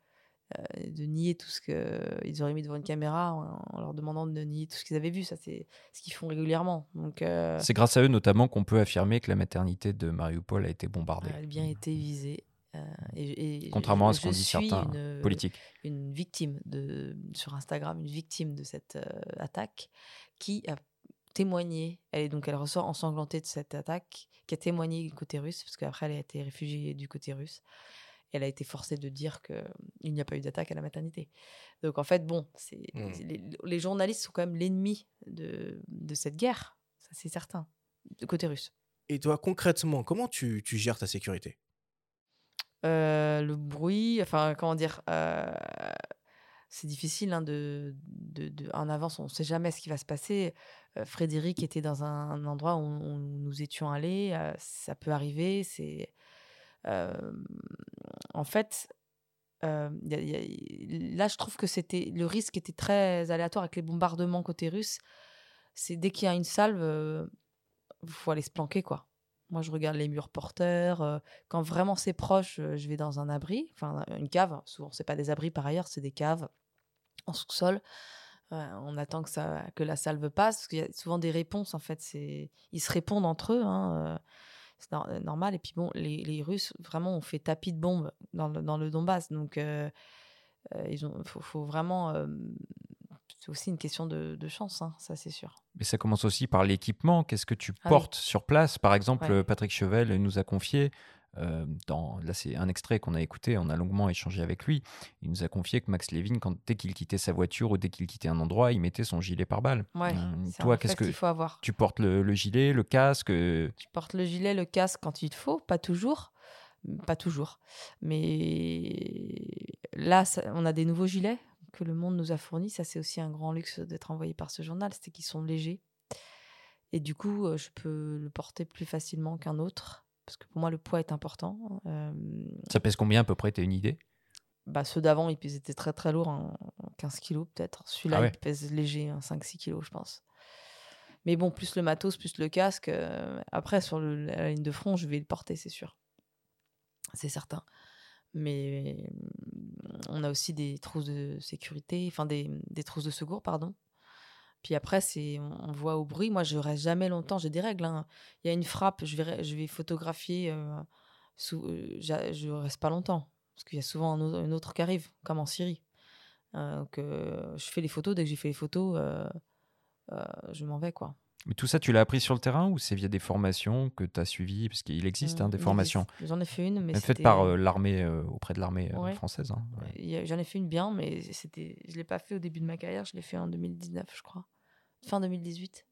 de nier tout ce qu'ils auraient mis devant une caméra en, leur demandant de nier tout ce qu'ils avaient vu. Ça, c'est ce qu'ils font régulièrement. Donc, euh, C'est grâce à eux notamment qu'on peut affirmer que la maternité de Mariupol a été bombardée. Elle a bien été visée. Euh, et, Contrairement à ce qu'ont dit certains politiques. Une victime de, sur Instagram, une victime de cette attaque qui a témoigné. Elle est donc elle ressort ensanglantée de cette attaque, qui a témoigné du côté russe, parce qu'après elle a été réfugiée du côté russe elle a été forcée de dire qu'il n'y a pas eu d'attaque à la maternité. Donc en fait, bon, c'est mmh. les, journalistes sont quand même l'ennemi de, de, cette guerre, ça c'est certain, de côté russe. Et toi, concrètement, comment tu, tu gères ta sécurité? Euh, Le bruit, enfin, comment dire euh, c'est difficile hein, de, de, en avance, on ne sait jamais ce qui va se passer. Euh, Frédéric était dans un, endroit où, nous étions allés, ça peut arriver, c'est en fait, là, je trouve que c'était le risque était très aléatoire avec les bombardements côté russe. C'est dès qu'il y a une salve, il faut aller se planquer, quoi. Moi, je regarde les murs porteurs. quand vraiment c'est proche, je vais dans un abri, enfin une cave. Souvent, c'est pas des abris par ailleurs, c'est des caves en sous-sol. on attend que, ça, que la salve passe, parce y a souvent des réponses, en fait. Ils se répondent entre eux, hein, c'est normal. Et puis bon, les, les, Russes, vraiment, ont fait tapis de bombes dans le, dans le Donbass. Donc, il faut, faut, vraiment c'est aussi une question de, chance, hein, ça c'est sûr. Mais ça commence aussi par l'équipement. Qu'est-ce que tu ah portes sur place? Par exemple, Patrick Chevel nous a confié, euh, dans, là c'est un extrait qu'on a écouté, on a longuement échangé avec lui. Il nous a confié que Max Levin, quand, dès qu'il quittait sa voiture ou dès qu'il quittait un endroit, il mettait son gilet par balle. Ouais, euh, toi, qu'est-ce que faut avoir Tu portes le, gilet, le casque euh Tu portes le gilet, le casque quand il te faut, pas toujours. Pas toujours. Mais là, on a des nouveaux gilets que le monde nous a fourni. Ça, c'est aussi un grand luxe d'être envoyé par ce journal, c'est qu'ils sont légers. Et du coup, je peux le porter plus facilement qu'un autre, parce que pour moi, le poids est important. Ça pèse combien à peu près, tu as une idée? bah, Ceux d'avant, ils étaient très très lourds, 15 kilos peut-être. Celui-là, ah il pèse léger, 5-6 kilos, je pense. Mais bon, plus le matos, plus le casque. Euh, après, sur la ligne de front, je vais le porter, c'est sûr. C'est certain mais on a aussi des trousses de sécurité, enfin des, des trousses de secours, pardon. Puis après, on voit au bruit. Moi, je reste jamais longtemps. J'ai des règles. Hein. Il y a une frappe, je vais, photographier. Euh, sous, euh, je reste pas longtemps parce qu'il y a souvent un, autre qui arrive, comme en Syrie. Euh, je fais les photos. Dès que j'ai fait les photos, je m'en vais quoi. Mais tout ça, tu l'as appris sur le terrain ou c'est via des formations que tu as suivies Parce qu'il existe hein, des formations. J'en ai fait une, mais faites par euh, l'armée, euh, auprès de l'armée euh, française. Hein, j'en ai fait une bien, mais c'était, je ne l'ai pas fait au début de ma carrière, je l'ai fait en 2019, je crois. Fin 2018.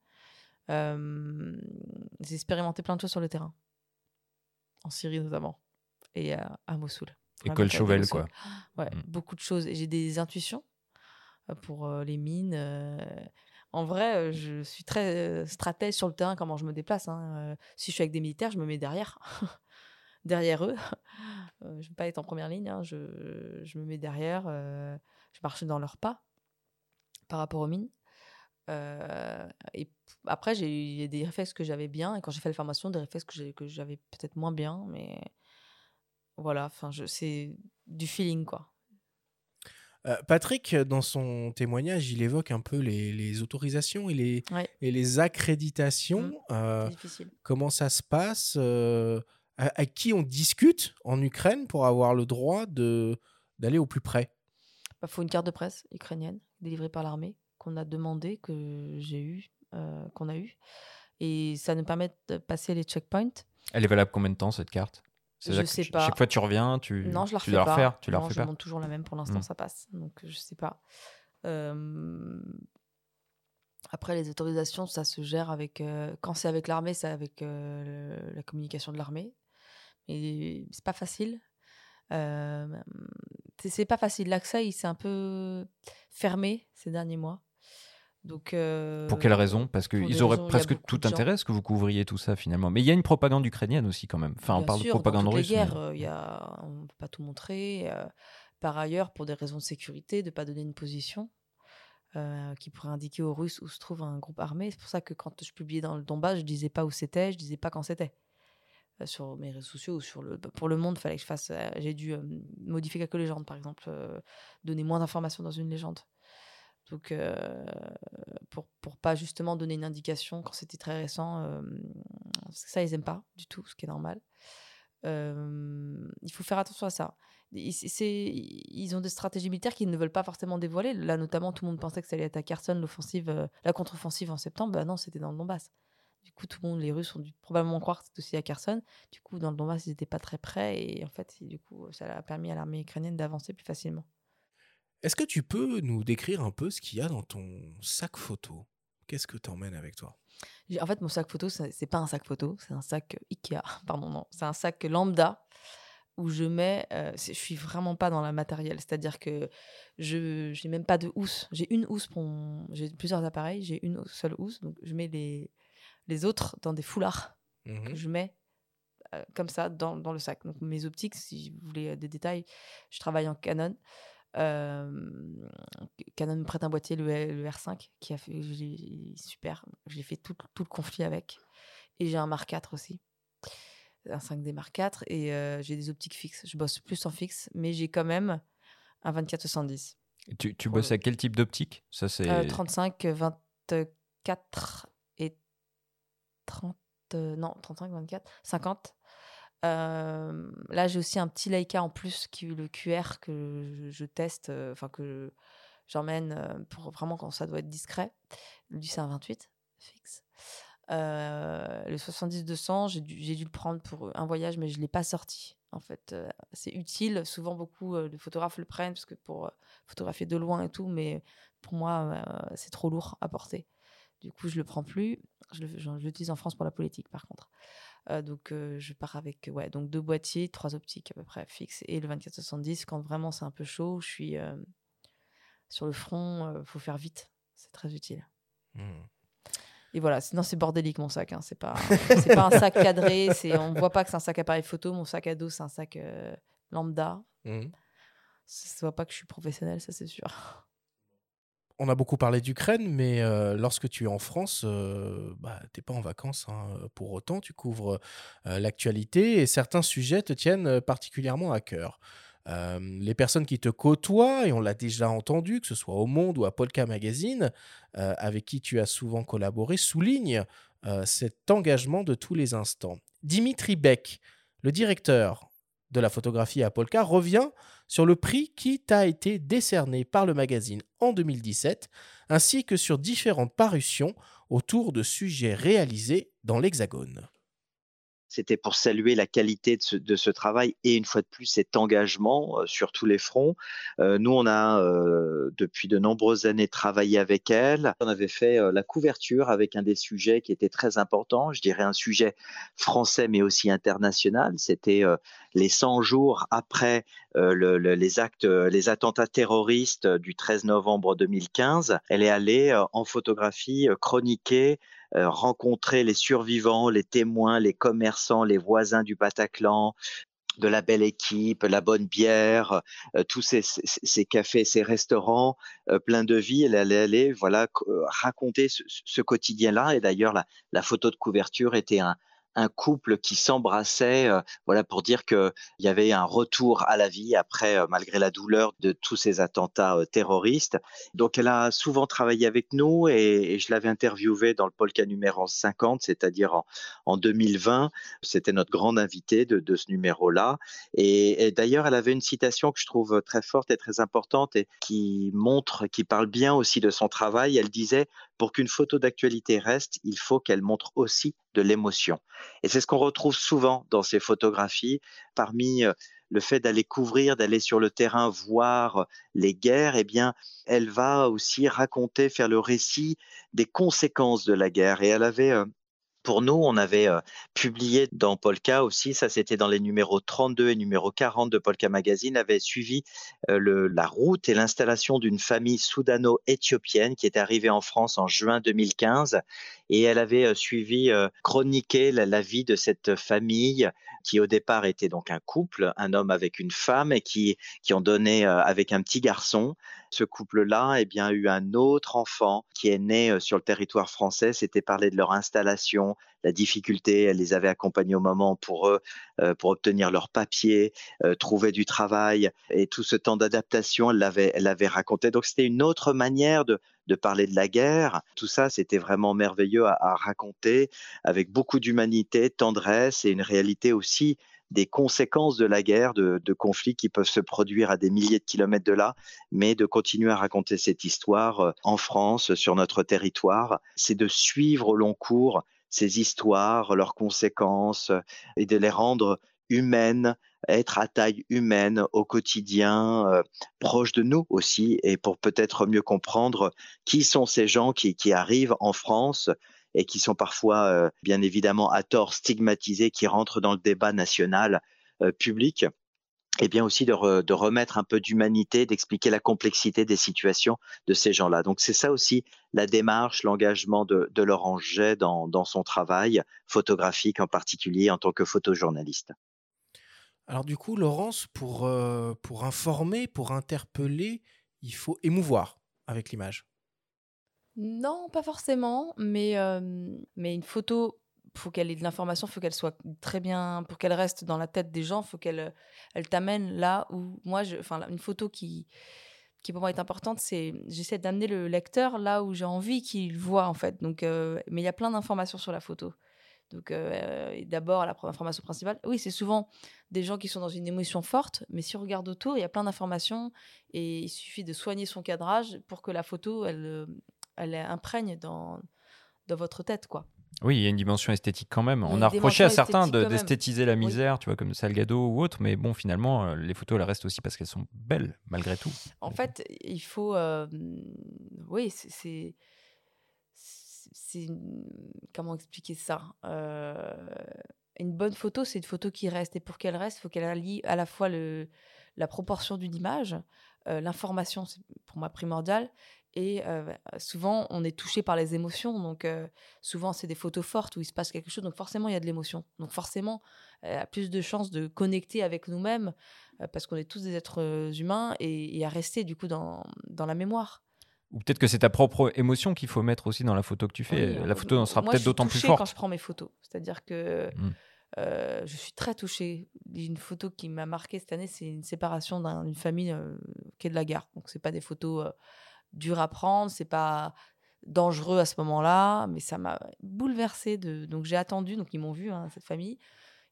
j'ai expérimenté plein de choses sur le terrain. En Syrie notamment. Et à, Mossoul. École Chauvel, quoi. Ouais, mm. beaucoup de choses. J'ai des intuitions pour les mines en vrai, je suis très stratège sur le terrain, comment je me déplace. Hein. si je suis avec des militaires, je me mets derrière, derrière eux. je ne veux pas être en première ligne, hein. je, me mets derrière, je marche dans leurs pas par rapport aux mines. et après, j'ai des réflexes que j'avais bien, et quand j'ai fait la formation, des réflexes que j'avais peut-être moins bien, mais voilà, c'est du feeling, quoi. Euh, Patrick, dans son témoignage, il évoque un peu les, autorisations et les, et les accréditations. Mmh. Euh, comment ça se passe euh, à, qui on discute en Ukraine pour avoir le droit d'aller au plus près? Il bah, faut une carte de presse ukrainienne délivrée par l'armée qu'on a demandé, que j'ai eu, qu'on a eu. Et ça nous permet de passer les checkpoints. Elle est valable combien de temps cette carte? Je sais pas. Chaque fois tu reviens, tu, non, je la tu dois pas. refaire, tu la refais je monte toujours la même pour l'instant, hmm. ça passe. Donc je sais pas. Après les autorisations, ça se gère avec euh, quand c'est avec l'armée, c'est avec euh, la communication de l'armée. Et c'est pas facile. c'est pas facile. L'accès, il s'est un peu fermé ces derniers mois. Donc, Pour quelle raison? Parce qu'ils auraient presque tout intérêt à ce que vous couvriez tout ça finalement. Mais il y a une propagande ukrainienne aussi quand même. Enfin, on parle de propagande russe. Guerres, on ne peut pas tout montrer. par ailleurs, pour des raisons de sécurité, de ne pas donner une position qui pourrait indiquer aux Russes où se trouve un groupe armé. C'est pour ça que quand je publiais dans le Donbass, je disais pas où c'était, je disais pas quand c'était. sur mes réseaux sociaux ou sur le pour le monde fallait que je fasse j'ai dû modifier quelques légendes par exemple donner moins d'informations dans une légende donc, pour, pour pas justement donner une indication quand c'était très récent, que ça, ils aiment pas du tout, ce qui est normal. il faut faire attention à ça. ils ont des stratégies militaires qu'ils ne veulent pas forcément dévoiler. Là, notamment, tout le monde pensait que ça allait être à Kherson, l'offensive, la contre-offensive en septembre. Bah non, c'était dans le Donbass. Du coup, tout le monde, les Russes ont dû probablement croire que c'était aussi à Kherson. Du coup, dans le Donbass, ils n'étaient pas très prêts. Et en fait, du coup, ça a permis à l'armée ukrainienne d'avancer plus facilement. Est-ce que tu peux nous décrire un peu ce qu'il y a dans ton sac photo? Qu'est-ce que tu emmènes avec toi? En fait, mon sac photo, c'est pas un sac photo, c'est un sac Ikea. Pardon, non, c'est un sac lambda où je mets. Euh, je suis vraiment pas dans la matériel, c'est-à-dire que je n'ai même pas de housse. J'ai une housse pour. J'ai plusieurs appareils, j'ai une seule housse, donc je mets les, les autres dans des foulards que mmh je mets comme ça dans, dans, le sac. Donc mes optiques, si vous voulez des détails, je travaille en Canon. Canon me prête un boîtier, le, le R5, qui a fait super. J'ai fait tout, tout, le conflit avec. Et j'ai un Mark IV aussi, un 5D Mark IV. Et j'ai des optiques fixes. Je bosse plus en fixe, mais j'ai quand même un 24-70. Tu, tu bosses à quel type d'optique? Ça c'est 35, 24 et 30. non, 35, 24, 50 là, j'ai aussi un petit Leica en plus, qui le QR que je, teste, enfin que j'emmène pour vraiment quand ça doit être discret. Lui, c'est un 28 fixe. le 70-200, j'ai dû, le prendre pour un voyage, mais je ne l'ai pas sorti. En fait, c'est utile. Souvent, beaucoup de photographes le prennent parce que pour photographier de loin et tout, mais pour moi, c'est trop lourd à porter. Du coup, je le prends plus. Je l'utilise en France pour la politique, par contre donc je pars avec ouais, donc deux boîtiers, trois optiques à peu près fixes et le 24-70 quand vraiment c'est un peu chaud, je suis sur le front, il faut faire vite, c'est très utile. Mmh. Et voilà, sinon c'est bordélique mon sac, hein. c'est pas c'est pas un sac cadré, c'est on voit pas que c'est un sac appareil photo, mon sac à dos c'est un sac lambda. Mmh. Ça se voit pas que je suis professionnel, ça c'est sûr on a beaucoup parlé d'Ukraine, mais euh, lorsque tu es en France, euh, bah, tu n'es pas en vacances. Hein. Pour autant, tu couvres euh, l'actualité et certains sujets te tiennent particulièrement à cœur. les personnes qui te côtoient, et on l'a déjà entendu, que ce soit au Monde ou à Polka Magazine, avec qui tu as souvent collaboré, soulignent cet engagement de tous les instants. Dimitri Beck, le directeur de la photographie à Polka, revient sur le prix qui t'a été décerné par le magazine en 2017, ainsi que sur différentes parutions autour de sujets réalisés dans l'Hexagone. C'était pour saluer la qualité de ce, travail et une fois de plus cet engagement sur tous les fronts. Nous, on a depuis de nombreuses années travaillé avec elle. On avait fait la couverture avec un des sujets qui était très important, je dirais un sujet français mais aussi international. C'était les 100 jours après les actes, les attentats terroristes du 13 novembre 2015. Elle est allée en photographie chroniquer rencontrer les survivants, les témoins, les commerçants, les voisins du Bataclan, de la belle équipe, la bonne bière, euh, tous ces, cafés, ces restaurants euh, pleins de vie. Elle allait aller voilà, raconter ce, quotidien-là. Et d'ailleurs, la, photo de couverture était un, un couple qui s'embrassait, euh, voilà pour dire qu'il y avait un retour à la vie après, euh, malgré la douleur de tous ces attentats euh, terroristes. Donc elle a souvent travaillé avec nous et, je l'avais interviewée dans le Polka numéro 50, c'est-à-dire en, 2020. C'était notre grande invitée de, ce numéro-là. Et, d'ailleurs, elle avait une citation que je trouve très forte et très importante et qui montre, qui parle bien aussi de son travail. Elle disait pour qu'une photo d'actualité reste, il faut qu'elle montre aussi de l'émotion. Et c'est ce qu'on retrouve souvent dans ces photographies, parmi euh, le fait d'aller couvrir, d'aller sur le terrain voir les guerres, eh bien, elle va aussi raconter, faire le récit des conséquences de la guerre. Et elle avait euh, pour nous, on avait publié dans Polka aussi, ça c'était dans les numéros 32 et numéro 40 de Polka Magazine, avait suivi la route et l'installation d'une famille soudano-éthiopienne qui était arrivée en France en juin 2015 et elle avait suivi, chroniqué la, vie de cette famille qui au départ était donc un couple, un homme avec une femme et qui, qui ont donné avec un petit garçon. Ce couple-là eh bien, a eu un autre enfant qui est né sur le territoire français. C'était parler de leur installation, la difficulté. Elle les avait accompagnés au moment pour eux, pour obtenir leurs papiers, trouver du travail. Et tout ce temps d'adaptation, elle elle l'avait raconté. Donc c'était une autre manière de, de parler de la guerre. Tout ça, c'était vraiment merveilleux à, raconter avec beaucoup d'humanité, tendresse et une réalité aussi des conséquences de la guerre, de, conflits qui peuvent se produire à des milliers de kilomètres de là, mais de continuer à raconter cette histoire euh, en France, sur notre territoire, c'est de suivre au long cours ces histoires, leurs conséquences, et de les rendre humaines, être à taille humaine au quotidien, euh, proche de nous aussi, et pour peut-être mieux comprendre qui sont ces gens qui arrivent en France et qui sont parfois, euh, bien évidemment, à tort stigmatisés, qui rentrent dans le débat national euh, public. et bien aussi de, remettre un peu d'humanité, d'expliquer la complexité des situations de ces gens-là. Donc c'est ça aussi la démarche, l'engagement de, Laurent Jet dans, son travail photographique en particulier en tant que photojournaliste. Alors du coup, Laurence, pour, euh, pour informer, pour interpeller, il faut émouvoir avec l'image. Non, pas forcément, mais, euh, mais une photo faut qu'elle ait de l'information, faut qu'elle soit très bien, pour qu'elle reste dans la tête des gens, faut qu'elle elle t'amène là où moi, enfin, une photo qui qui pour moi est importante, c'est j'essaie d'amener le lecteur là où j'ai envie qu'il voit en fait. Donc, euh, mais il y a plein d'informations sur la photo. Donc, euh, d'abord, la information principale, oui, c'est souvent des gens qui sont dans une émotion forte, mais si on regarde autour, il y a plein d'informations et il suffit de soigner son cadrage pour que la photo, elle, elle imprègne dans, dans votre tête, quoi. Oui, il y a une dimension esthétique quand même. On a reproché à certains d'esthétiser la misère, tu vois, comme Salgado ou autre, mais bon, finalement, euh, les photos, elles restent aussi parce qu'elles sont belles, malgré tout. En fait, il faut. Euh, oui, c'est. Comment expliquer ça euh, Une bonne photo, c'est une photo qui reste. Et pour qu'elle reste, il faut qu'elle allie à la fois la proportion d'une image, l'information, c'est pour moi primordial, et souvent, on est touché par les émotions. Donc, souvent, c'est des photos fortes où il se passe quelque chose. Donc, forcément, il y a de l'émotion. Donc, forcément, y a plus de chances de connecter avec nous-mêmes parce qu'on est tous des êtres humains et, à rester, du coup, dans, dans la mémoire. Ou peut-être que c'est ta propre émotion qu'il faut mettre aussi dans la photo que tu fais. la photo en sera peut-être d'autant plus forte. quand je prends mes photos. C'est-à-dire que mmh. je suis très touchée. Une photo qui m'a marqué cette année, c'est une séparation d'une famille qui est de la gare. Donc, c'est pas des photos dur à prendre, c'est pas dangereux à ce moment-là, mais ça m'a bouleversée. De... Donc j'ai attendu, donc ils m'ont vu, hein, cette famille.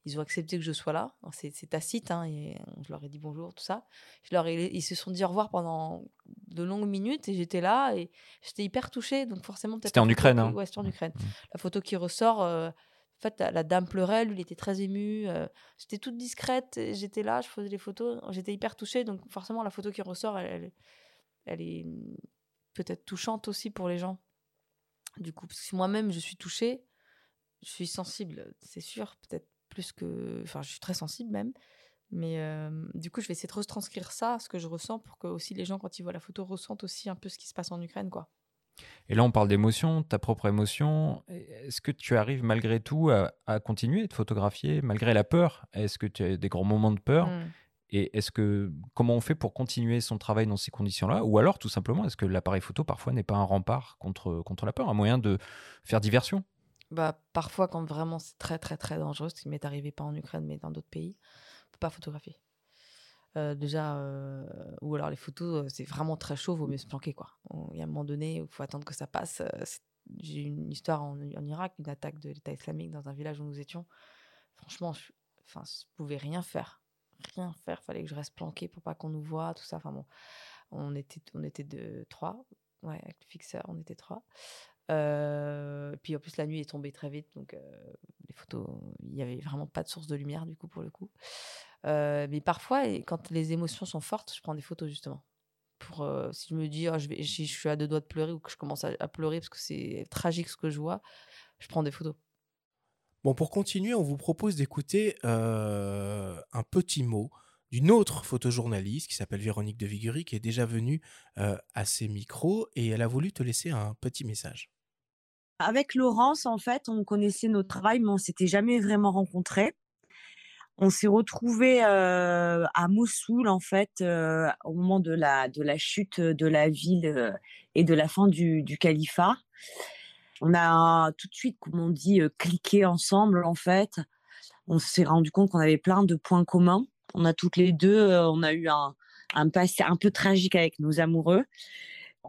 Ils ont accepté que je sois là. C'est tacite, hein, et je leur ai dit bonjour, tout ça. Je leur ils se sont dit au revoir pendant de longues minutes et j'étais là et j'étais hyper touchée. Donc forcément, C'était en Ukraine. Hein. Ouais, c'était en Ukraine. Mmh. La photo qui ressort, euh, en fait, la, dame pleurait, lui, il était très ému. Euh, j'étais toute discrète, j'étais là, je faisais les photos. J'étais hyper touchée, donc forcément, la photo qui ressort, elle, elle est peut-être touchante aussi pour les gens. Du coup, parce que moi-même, je suis touchée, je suis sensible, c'est sûr, peut-être plus que. Enfin, je suis très sensible même. Mais du coup, je vais essayer de retranscrire ça, ce que je ressens, pour que aussi les gens, quand ils voient la photo, ressentent aussi un peu ce qui se passe en Ukraine, quoi. Et là, on parle d'émotion, ta propre émotion. Est-ce que tu arrives malgré tout à, continuer de photographier, malgré la peur? Est-ce que tu as des grands moments de peur? Mmh. Et est-ce que comment on fait pour continuer son travail dans ces conditions-là? Ou alors, tout simplement, est-ce que l'appareil photo parfois n'est pas un rempart contre, contre la peur, un moyen de faire diversion? Bah, Parfois, quand vraiment c'est très très très dangereux, ce qui m'est arrivé pas en Ukraine mais dans d'autres pays, on peut pas photographier. Euh, déjà, euh, ou alors les photos, euh, c'est vraiment très chaud, vaut mieux se planquer. Il y a un moment donné il faut attendre que ça passe. J'ai une histoire en, Irak, une attaque de l'État islamique dans un village où nous étions. Franchement, je, enfin, je pouvais rien faire rien faire. Fallait que je reste planqué pour pas qu'on nous voit, tout ça. Enfin bon, on était, on était de trois. Ouais, avec le fixeur, on était trois. Euh, puis en plus, la nuit est tombée très vite, donc euh, les photos, il y avait vraiment pas de source de lumière du coup pour le coup. Euh, mais parfois, quand les émotions sont fortes, je prends des photos justement. Pour si je me dis, oh, je, suis à deux doigts de pleurer ou que je commence à pleurer parce que c'est tragique ce que je vois, je prends des photos. Bon, pour continuer, on vous propose d'écouter un petit mot d'une autre photojournaliste qui s'appelle Véronique de Viguerie, qui est déjà venue à ses micros et elle a voulu te laisser un petit message. Avec Laurence, en fait, on connaissait notre travail, mais on s'était jamais vraiment rencontrés. On s'est retrouvés euh, à Mossoul, en fait, au moment de la, de la chute de la ville et de la fin du, du califat. On a tout de suite, comme on dit, cliqué ensemble, en fait. On s'est rendu compte qu'on avait plein de points communs. On a toutes les deux, on a eu un, un passé un peu tragique avec nos amoureux.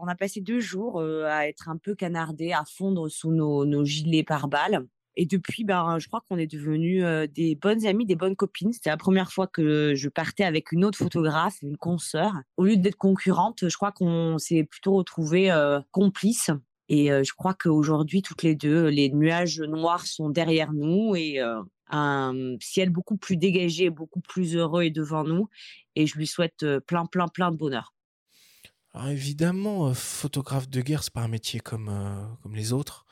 On a passé deux jours à être un peu canardés, à fondre sous nos, gilets par balles. Et depuis, ben, je crois qu'on est devenus des bonnes amies, des bonnes copines. C'était la première fois que je partais avec une autre photographe, une consoeur. Au lieu d'être concurrente, je crois qu'on s'est plutôt retrouvés complices. Et je crois qu'aujourd'hui, toutes les deux, les nuages noirs sont derrière nous et un ciel beaucoup plus dégagé, beaucoup plus heureux est devant nous. Et je lui souhaite plein, plein, plein de bonheur. Alors évidemment, photographe de guerre, c'est pas un métier comme, comme les autres.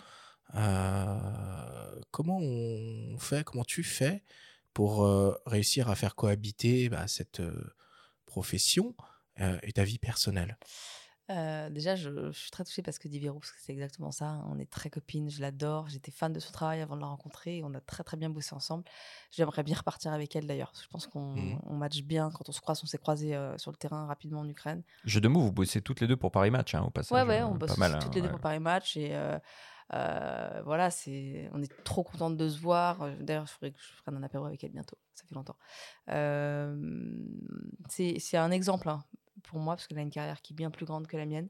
comment on fait, comment tu fais pour réussir à faire cohabiter bah, cette profession et ta vie personnelle? Déjà, je, suis très touchée parce que Diviero, parce que c'est exactement ça. On est très copines, je l'adore. J'étais fan de son travail avant de la rencontrer. On a très très bien bossé ensemble. J'aimerais bien repartir avec elle d'ailleurs. Je pense qu'on mmh. match bien quand on se croise. On s'est croisés sur le terrain rapidement en Ukraine. Jeu de mots, vous bossez toutes les deux pour Paris Match hein, au passage. Ouais, ouais, on bosse mal, toutes les deux pour Paris Match et. voilà, c'est, on est trop contente de se voir. D'ailleurs, je ferai que je prenne un apéro avec elle bientôt. Ça fait longtemps. c'est, c'est un exemple. Hein pour moi, parce qu'elle a une carrière qui est bien plus grande que la mienne.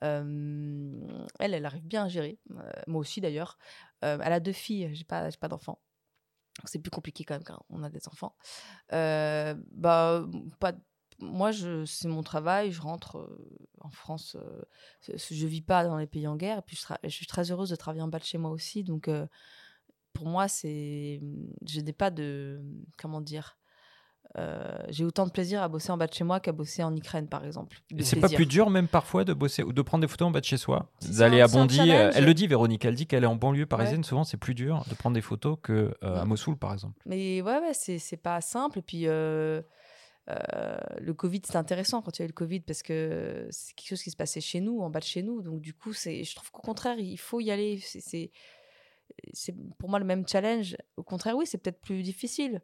elle, elle arrive bien à gérer. moi aussi, d'ailleurs. elle a deux filles, j'ai pas, pas d'enfants. C'est plus compliqué quand même quand on a des enfants. bah, moi, c'est mon travail. Je rentre en France. je vis pas dans les pays en guerre. Et puis, je, je, suis très heureuse de travailler en bas de chez moi aussi. Donc, pour moi, c'est, je n'ai pas de, comment dire, euh, j'ai autant de plaisir à bosser en bas de chez moi qu'à bosser en Ukraine, par exemple. Et c'est pas plus dur, même parfois, de bosser ou de prendre des photos en bas de chez soi D'aller à Bondy. Euh, elle le dit, Véronique, elle dit qu'elle est en banlieue parisienne. Souvent, c'est plus dur de prendre des photos qu'à euh, Mossoul, par exemple. Mais ouais, ouais c'est pas simple. Et puis. le Covid, c'est intéressant quand il y a eu le Covid parce que c'est quelque chose qui se passait chez nous, en bas de chez nous. Donc, du coup, je trouve qu'au contraire, il faut y aller. C'est pour moi le même challenge. Au contraire, oui, c'est peut-être plus difficile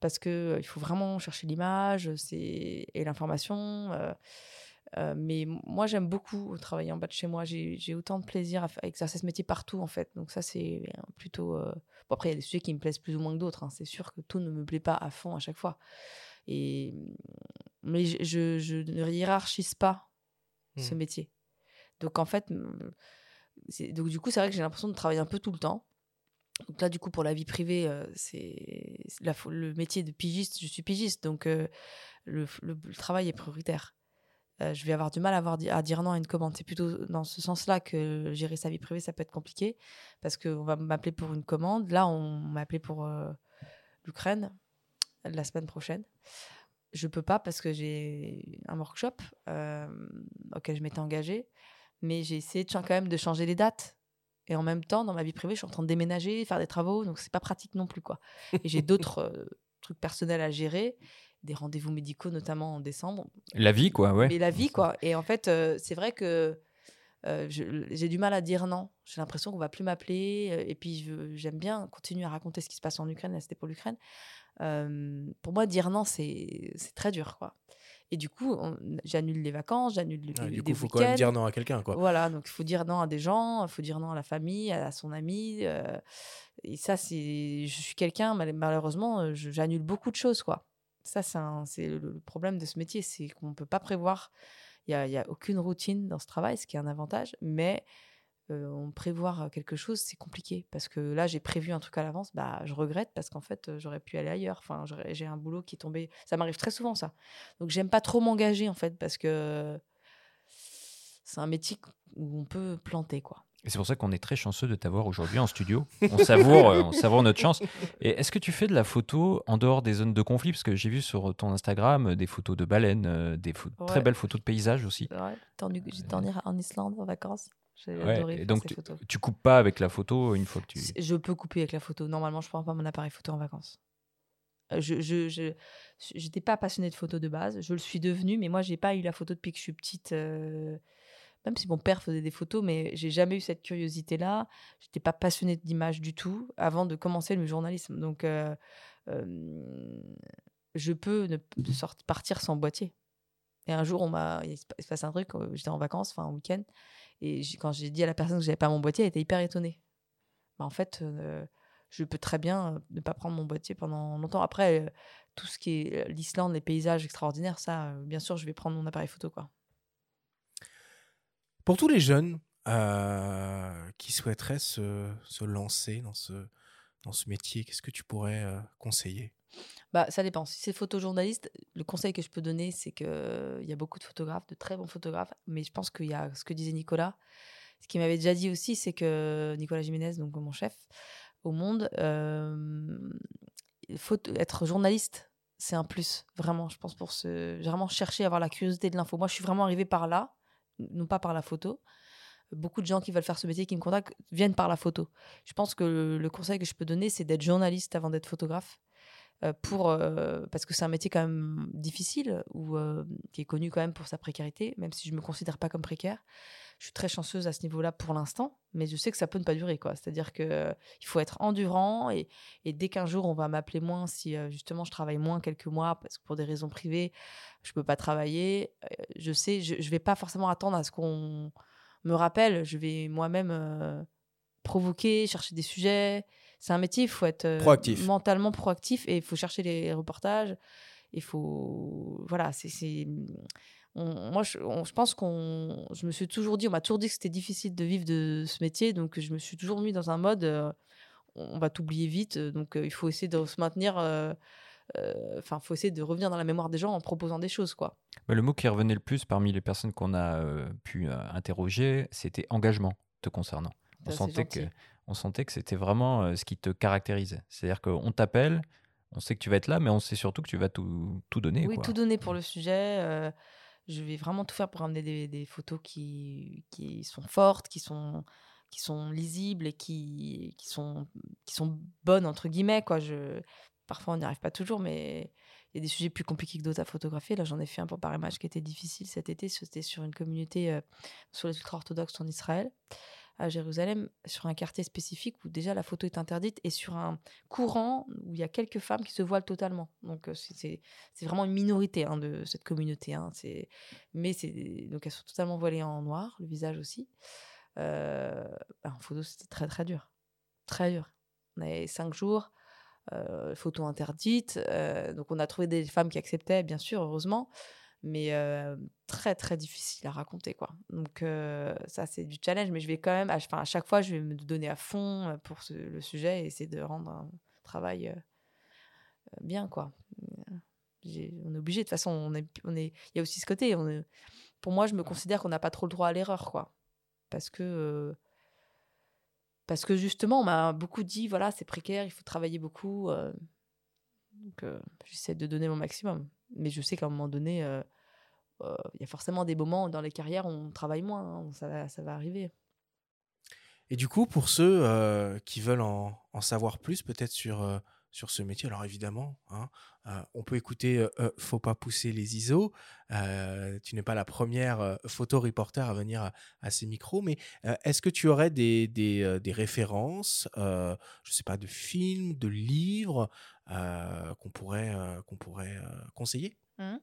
parce que il faut vraiment chercher l'image et l'information. mais moi, j'aime beaucoup travailler en bas de chez moi. J'ai autant de plaisir à, exercer ce métier partout, en fait. Donc ça, c'est plutôt... Bon, après, il y a des sujets qui me plaisent plus ou moins que d'autres. Hein. C'est sûr que tout ne me plaît pas à fond à chaque fois. Et... Mais je, je, ne hiérarchise pas ce mmh. métier. Donc en fait, donc, du coup, c'est vrai que j'ai l'impression de travailler un peu tout le temps. Donc là, du coup, pour la vie privée, euh, c'est le métier de pigiste. Je suis pigiste, donc euh, le, travail est prioritaire. Euh, je vais avoir du mal à, à dire non à une commande. C'est plutôt dans ce sens-là que gérer sa vie privée, ça peut être compliqué parce qu'on va m'appeler pour une commande. Là, on m'a appelé pour l'Ukraine la semaine prochaine. Je peux pas parce que j'ai un workshop auquel je m'étais engagée, mais j'ai essayé quand même de changer les dates et en même temps, dans ma vie privée, je suis en train de déménager, faire des travaux, donc c'est pas pratique non plus, quoi. Et j'ai d'autres euh, trucs personnels à gérer, des rendez-vous médicaux, notamment en décembre. La vie, quoi, ouais. Mais la vie, quoi. Et en fait, euh, c'est vrai que euh, j'ai du mal à dire non. J'ai l'impression qu'on va plus m'appeler. et puis, j'aime bien continuer à raconter ce qui se passe en Ukraine. Là, c'était pour l'Ukraine. pour moi, dire non, c'est très dur, quoi. Et du coup, j'annule les vacances, j'annule les, Du coup, il faut quand même dire non à quelqu'un, quoi. Voilà, donc il faut dire non à des gens, il faut dire non à la famille, à son ami. Euh, et ça, c'est, je suis quelqu'un, malheureusement, euh, j'annule beaucoup de choses, quoi. Ça, c'est le problème de ce métier, c'est qu'on ne peut pas prévoir. Il n'y a, a, aucune routine dans ce travail, ce qui est un avantage, mais on prévoir quelque chose, c'est compliqué. Parce que là, j'ai prévu un truc à l'avance, bah, je regrette parce qu'en fait, j'aurais pu aller ailleurs. Enfin, j'ai un boulot qui est tombé. Ça m'arrive très souvent, ça. Donc, j'aime pas trop m'engager, en fait, parce que c'est un métier où on peut planter, quoi. Et c'est pour ça qu'on est très chanceux de t'avoir aujourd'hui en studio. On savoure, on savoure notre chance. Et est-ce que tu fais de la photo en dehors des zones de conflit? Parce que j'ai vu sur ton Instagram des photos de baleines, des très belles photos de paysages aussi. Ouais. J'étais en, en Islande en vacances? J'ai donc tu, tu, coupes pas avec la photo une fois que tu. Je peux couper avec la photo. Normalement, je prends pas mon appareil photo en vacances. Euh, je je j'étais pas passionnée de photo de base. Je le suis devenue, mais moi j'ai pas eu la photo depuis que je suis petite. Euh, même si mon père faisait des photos, mais j'ai jamais eu cette curiosité là. J'étais pas passionnée d'image du tout avant de commencer le journalisme. Donc euh, je peux ne, sortir, partir sans boîtier. Et un jour, on m'a, il se passe un truc. J'étais en vacances, enfin en week-end. Et quand j'ai dit à la personne que j'avais pas mon boîtier, elle était hyper étonnée. Bah, en fait, euh, je peux très bien euh, ne pas prendre mon boîtier pendant longtemps. Après, euh, tout ce qui est l'Islande, les paysages extraordinaires, ça, bien sûr, je vais prendre mon appareil photo. Quoi. Pour tous les jeunes qui souhaiteraient se, se, lancer dans ce, dans ce métier, qu'est-ce que tu pourrais conseiller? Bah, ça dépend. Si c'est photojournaliste, le conseil que je peux donner, c'est qu'il y a beaucoup de photographes, de très bons photographes, mais je pense qu'il y a ce que disait Nicolas. Ce qu'il m'avait déjà dit aussi, c'est que Nicolas Jiménez, donc mon chef au Monde, faut être journaliste, c'est un plus, vraiment, je pense, pour se, vraiment chercher à avoir la curiosité de l'info. Moi, je suis vraiment arrivée par là, non pas par la photo. Beaucoup de gens qui veulent faire ce métier, qui me contactent, viennent par la photo. Je pense que le conseil que je peux donner, c'est d'être journaliste avant d'être photographe pour, parce que c'est un métier quand même difficile, ou qui est connu quand même pour sa précarité, même si je ne me considère pas comme précaire. Je suis très chanceuse à ce niveau-là pour l'instant, mais je sais que ça peut ne pas durer. C'est-à-dire qu'il faut être endurant, et, et dès qu'un jour on va m'appeler moins, si justement je travaille moins quelques mois, parce que pour des raisons privées, je ne peux pas travailler, je sais, je ne vais pas forcément attendre à ce qu'on me rappelle, je vais moi-même provoquer, chercher des sujets. C'est un métier, il faut être euh, mentalement proactif et il faut chercher les reportages. Il faut. Voilà, c'est. moi, je, je pense qu'on. Je me suis toujours dit, on m'a toujours dit que c'était difficile de vivre de ce métier, donc je me suis toujours mis dans un mode. Euh, on va t'oublier vite, donc euh, il faut essayer de se maintenir. Enfin, il faut essayer de revenir dans la mémoire des gens en proposant des choses, quoi. Le mot qui revenait le plus parmi les personnes qu'on a pu interroger, c'était engagement te concernant. On sentait, que, on sentait que c'était vraiment ce qui te caractérisait. C'est-à-dire qu'on t'appelle, on sait que tu vas être là, mais on sait surtout que tu vas tout, tout donner. Oui, tout donner pour le sujet. je vais vraiment tout faire pour amener des, des, photos qui, qui sont fortes, qui sont, qui sont lisibles et qui, qui, sont, qui sont bonnes, entre guillemets. Quoi. Je, parfois, on n'y arrive pas toujours, mais il y a des sujets plus compliqués que d'autres à photographier. Là, j'en ai fait un pour Paris Match qui était difficile cet été. C'était sur une communauté sur les ultra-orthodoxes en Israël à Jérusalem sur un quartier spécifique où déjà la photo est interdite et sur un courant où il y a quelques femmes qui se voilent totalement. Donc euh, c'est vraiment une minorité hein, de cette communauté. Hein. Mais donc elles sont totalement voilées en noir, le visage aussi. Euh, bah, en photo, c'était très très dur. Très dur. On avait cinq jours, euh, photo interdite. Euh, donc on a trouvé des femmes qui acceptaient, bien sûr, heureusement mais très très difficile à raconter quoi. Donc ça c'est du challenge, mais je vais quand même, enfin à, chaque fois je vais me donner à fond pour le sujet et essayer de rendre un travail bien quoi. On est obligé de toute façon, on est, on est, il y a aussi ce côté. On pour moi, je me considère qu'on n'a pas trop le droit à l'erreur quoi, parce que parce que justement on m'a beaucoup dit voilà c'est précaire, il faut travailler beaucoup. donc j'essaie de donner mon maximum mais je sais qu'à un moment donné, euh, euh, il y a forcément des moments dans les carrières où on travaille moins. Hein, ça, va, ça va arriver. Et du coup, pour ceux euh, qui veulent en, en savoir plus, peut-être sur, sur ce métier, alors évidemment, hein, on peut écouter Faut pas pousser les ISO. tu n'es pas la première photo-reporter à venir à, ces micros, mais est-ce que tu aurais des, références, je ne sais pas, de films, de livres euh, qu'on pourrait, euh, euh, conseiller? Mmh.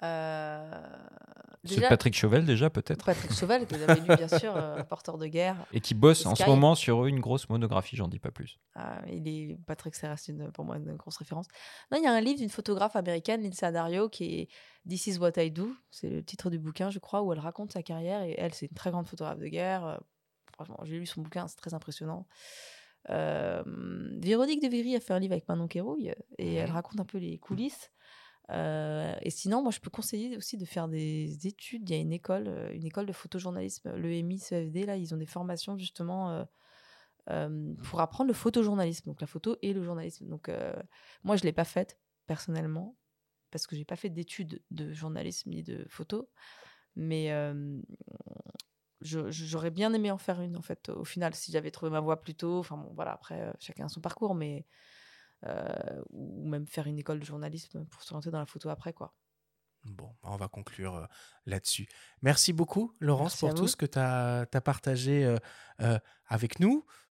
C'est Patrick Chauvel déjà peut-être Patrick Chauvel, que vous avez lu bien sûr, porteur de guerre. Et qui bosse en ce moment sur une grosse monographie, j'en dis pas plus. Ah, il est Patrick c'est pour moi une grosse référence. Non, il y a un livre d'une photographe américaine, Lindsay Dario, qui est This is what I do. C'est le titre du bouquin, je crois, où elle raconte sa carrière. Et elle, c'est une très grande photographe de guerre. Franchement, j'ai lu son bouquin, c'est très impressionnant. Euh, Véronique de Viry a fait un livre avec Manon Kérouille et elle raconte un peu les coulisses. Euh, et sinon, moi, je peux conseiller aussi de faire des études. Il y a une école, euh, une école de photojournalisme, le MI CFD. Là, ils ont des formations justement pour apprendre le photojournalisme, donc la photo et le journalisme. Donc, moi, je l'ai pas faite personnellement parce que j'ai pas fait d'études de journalisme ni de photo. Mais j'aurais bien aimé en faire une, en fait, au final, si j'avais trouvé ma voie plus tôt. Enfin, bon, voilà, après, euh, chacun son parcours, mais. Euh, ou même faire une école de journalisme pour se lancer dans la photo après, quoi. Bon, on va conclure euh, là-dessus. Merci beaucoup, Laurence, pour tout ce que tu as, partagé avec nous.